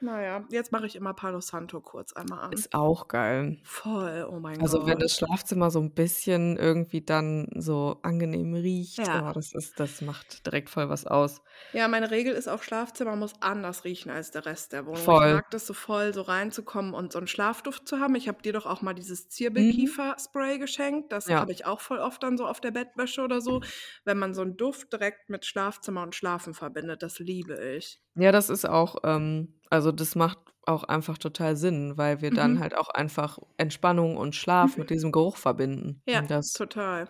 Mhm. Na ja, jetzt mache ich immer Palo Santo kurz einmal an. Ist auch geil. Voll, oh mein Also, wenn das Gott. Schlafzimmer so 'n bisschen irgendwie dann so angenehm riecht, Ja. oh, das ist das macht direkt voll was aus. Ja, meine Regel ist auch, Schlafzimmer muss anders riechen als der Rest der Wohnung. Ich Voll. mag das so voll, so reinzukommen und so 'n Schlafduft zu haben. Ich habe dir doch auch mal dieses Mhm. Zirbelkiefer-Spray geschenkt. Das Ja. habe ich auch voll oft dann so auf der Bettwäsche oder so, wenn man so 'n Duft direkt mit Schlafzimmer und Schlafen verbindet. Das liebe ich. Ja, das ist auch ähm, also, das macht auch einfach total Sinn, weil wir dann Mhm. halt auch einfach Entspannung und Schlaf Mhm. mit diesem Geruch verbinden. Ja, total.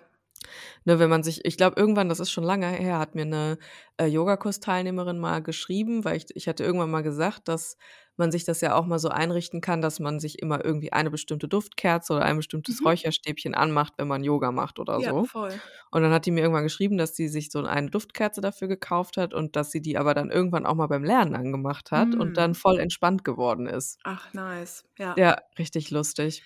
Ne, wenn man sich ich glaube, irgendwann, das ist schon lange her, hat mir 'ne, äh, Yogakursteilnehmerin mal geschrieben, weil ich ich hatte irgendwann mal gesagt, dass man sich das ja auch mal so einrichten kann, dass man sich immer irgendwie eine bestimmte Duftkerze oder ein bestimmtes Mhm. Räucherstäbchen anmacht, wenn man Yoga macht oder Ja, so. voll. Und dann hat die mir irgendwann geschrieben, dass sie sich so eine Duftkerze dafür gekauft hat und dass sie die aber dann irgendwann auch mal beim Lernen angemacht hat und dann Mhm. voll entspannt geworden ist. Ach, nice. Ja. Ja, richtig lustig.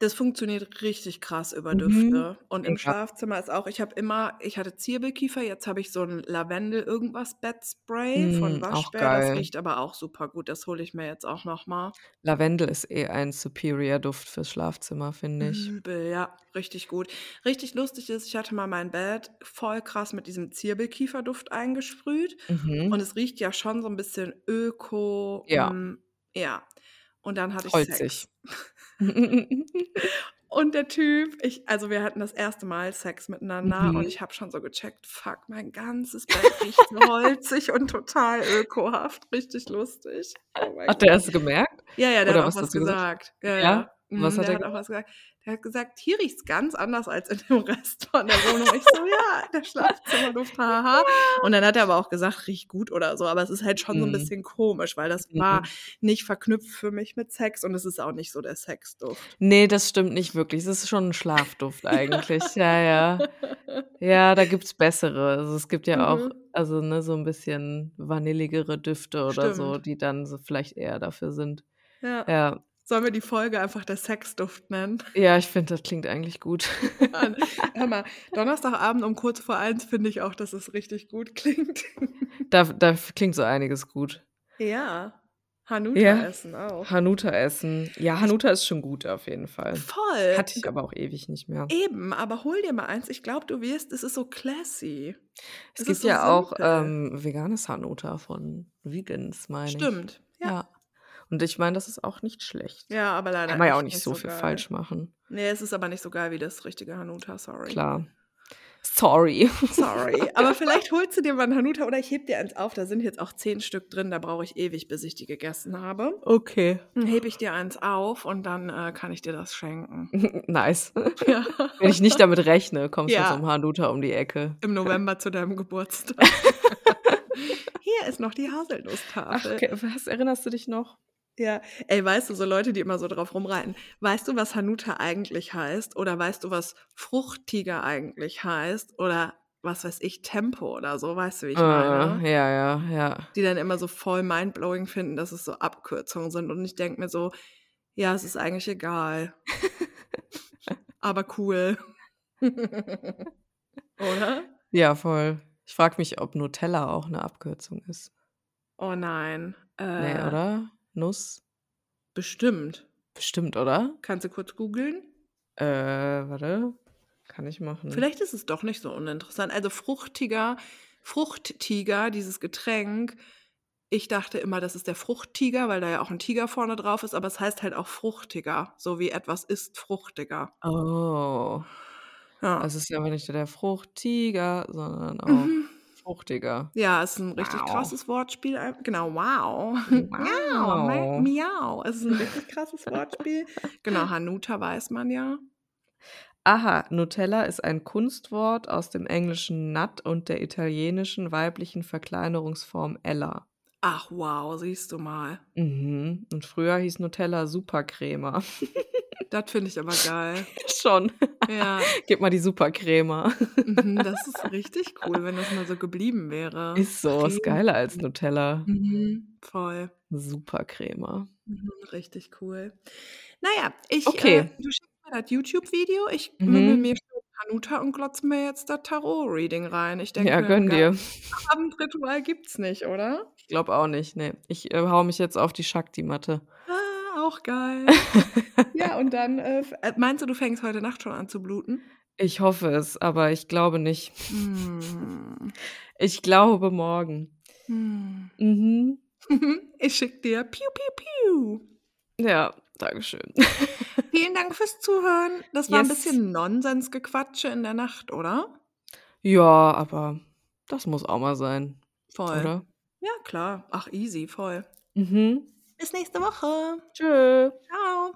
Das funktioniert richtig krass über Mhm. Düfte. Und im Mega. Schlafzimmer ist auch ich habe immer ich hatte Zirbelkiefer, jetzt habe ich so 'n Lavendel-Irgendwas-Bettspray von Mm, auch Waschbär. Das riecht aber auch super gut. Das hole ich mir jetzt auch noch mal. Lavendel ist eh ein superior Duft fürs Schlafzimmer, finde ich. Übel, ja, richtig gut. Richtig lustig ist, ich hatte mal mein Bett voll krass mit diesem Zirbelkieferduft eingesprüht und Mhm. es riecht ja schon so 'n bisschen öko, Ja. hm, ja. Und dann hatte ich Holzig. Sex. Und der Typ ich also, wir hatten das 1. Mal Sex miteinander und Mhm. ich habe schon so gecheckt: „Fuck, mein ganzes Bett riecht holzig und total ökohaft.“ Richtig lustig. Oh Hat der es gemerkt? Ja, ja, der Oder hat auch was gesagt? gesagt. Ja, Ja? ja. Was Mhm, hat der er hat auch was gesagt. Der hat gesagt: „Hier riecht's ganz anders als in dem Rest von der Wohnung.“ Ich so: „Ja, der Schlafzimmerduft, ha, ha, ha.“ Und dann hat er aber auch gesagt: „Riecht gut“ oder so, aber es ist halt schon so 'n Mhm. bisschen komisch, weil das war Mhm. nicht verknüpft für mich mit Sex und es ist auch nicht so der Sexduft. Ne, das stimmt nicht wirklich. Es ist schon 'n Schlafduft eigentlich. Ja, ja. Ja. Da gibt's bessere. Also, es gibt ja auch Mhm. also, ne, so 'n bisschen vanilligere Düfte oder so, Stimmt. die dann so vielleicht eher dafür sind. Ja. Ja. Sollen wir die Folge einfach der Sexduft nennen? Ja, ich finde, das klingt eigentlich gut. Mann, hör mal, Donnerstagabend um kurz vor 1 finde ich auch, dass es richtig gut klingt. Da da klingt so einiges gut. Ja. Hanuta Ja. essen auch. Hanuta essen. Ja, Hanuta ist schon gut auf jeden Fall. Voll. Hatte ich aber auch ewig nicht mehr. Eben, aber hol dir mal eins. Ich glaube, du wirst es ist so classy. Es Es gibt ist so ja auch, ähm, veganes Hanuta von Vegans, meine ich. Stimmt, ja. Ja. Und ich meine, das ist auch nicht schlecht. Ja, aber leider Kann man ja auch nicht nicht so so viel geil. falsch machen. Ne, es ist aber nicht so geil wie das richtige Hanuta, sorry. Klar. Sorry. Sorry. Aber vielleicht holst du dir mal 'n Hanuta oder ich hebe dir eins auf. Da sind jetzt auch 10 Stück drin, da brauche ich ewig, bis ich die gegessen habe. Okay. Dann hebe ich dir eins auf und dann, äh, kann ich dir das schenken. Nice. Ja. Wenn ich nicht damit rechne, kommst du mit so Ja. 'nem Hanuta um die Ecke. Im November zu deinem Geburtstag. Hier ist noch die Ach, Haselnusstafel. okay. Was erinnerst du dich noch? Ja. Ey, weißt du, so Leute, die immer so drauf rumreiten. Weißt du, was Hanuta eigentlich heißt? Oder weißt du, was Fruchttiger eigentlich heißt? Oder was weiß ich, Tempo oder so, weißt du, wie ich Äh, meine? ja, ja, ja. Die dann immer so voll mindblowing finden, dass es so Abkürzungen sind und ich denke mir so: „Ja, es ist eigentlich egal.“ Aber cool. Oder? Ja, voll. Ich frage mich, ob Nutella auch 'ne Abkürzung ist. Oh nein. Ne, Äh oder? Nuss? Bestimmt. Bestimmt, oder? Kannst du kurz googeln? Äh, warte. Kann ich machen. Vielleicht ist es doch nicht so uninteressant. Also, fruchtiger Fruchttiger, dieses Getränk ich dachte immer, das ist der Fruchttiger, weil da ja auch 'n Tiger vorne drauf ist, aber es heißt halt auch fruchtiger, so wie etwas ist fruchtiger. Oh. Ja. Also, es ist einfach nicht der Fruchttiger, sondern auch Mhm. Fruchtiger. Ja, ist 'n richtig Wow. krasses Wortspiel genau, wow. Wow. miau. Es ist 'n richtig krasses Wortspiel. Genau, Hanuta weiß man ja. Aha, Nutella ist ein Kunstwort aus dem englischen Nut und der italienischen weiblichen Verkleinerungsform Ella. Ach wow, siehst du mal. Mhm. Und früher hieß Nutella Supercrema. Das finde ich aber geil. Schon. Ja. Gib mal die Supercrema. Mhm, das ist richtig cool, wenn das mal so geblieben wäre. Ist so, ist geiler als Nutella. Mhm, voll. Supercrema. Mhm, richtig cool. Na ja, ich, Okay. äh du schickst mir das YouTube-Video. Ich Mhm. mir Hanuta und glotze mir jetzt das Tarot-Reading rein. Ich denke Ja, gönn dir. Abendritual gibt's nicht, oder? Ich glaube auch nicht, ne. Ich, äh, haue mich jetzt auf die Shakti-Matte. Ah, auch geil. Ja, und dann, äh, äh, meinst du, du fängst heute Nacht schon an zu bluten? Ich hoffe es, aber ich glaube nicht. Hm. Ich glaube morgen. Hm. Mhm. Ich schicke dir piu, piu, piu. Ja, dankeschön. Vielen Dank fürs Zuhören. Das war Yes. bisschen Nonsensgequatsche in der Nacht, oder? Ja, aber das muss auch mal sein, Voll. oder? Ja, klar. Ach, easy, voll. Mhm. Bis nächste Woche. Tschö. Tschau.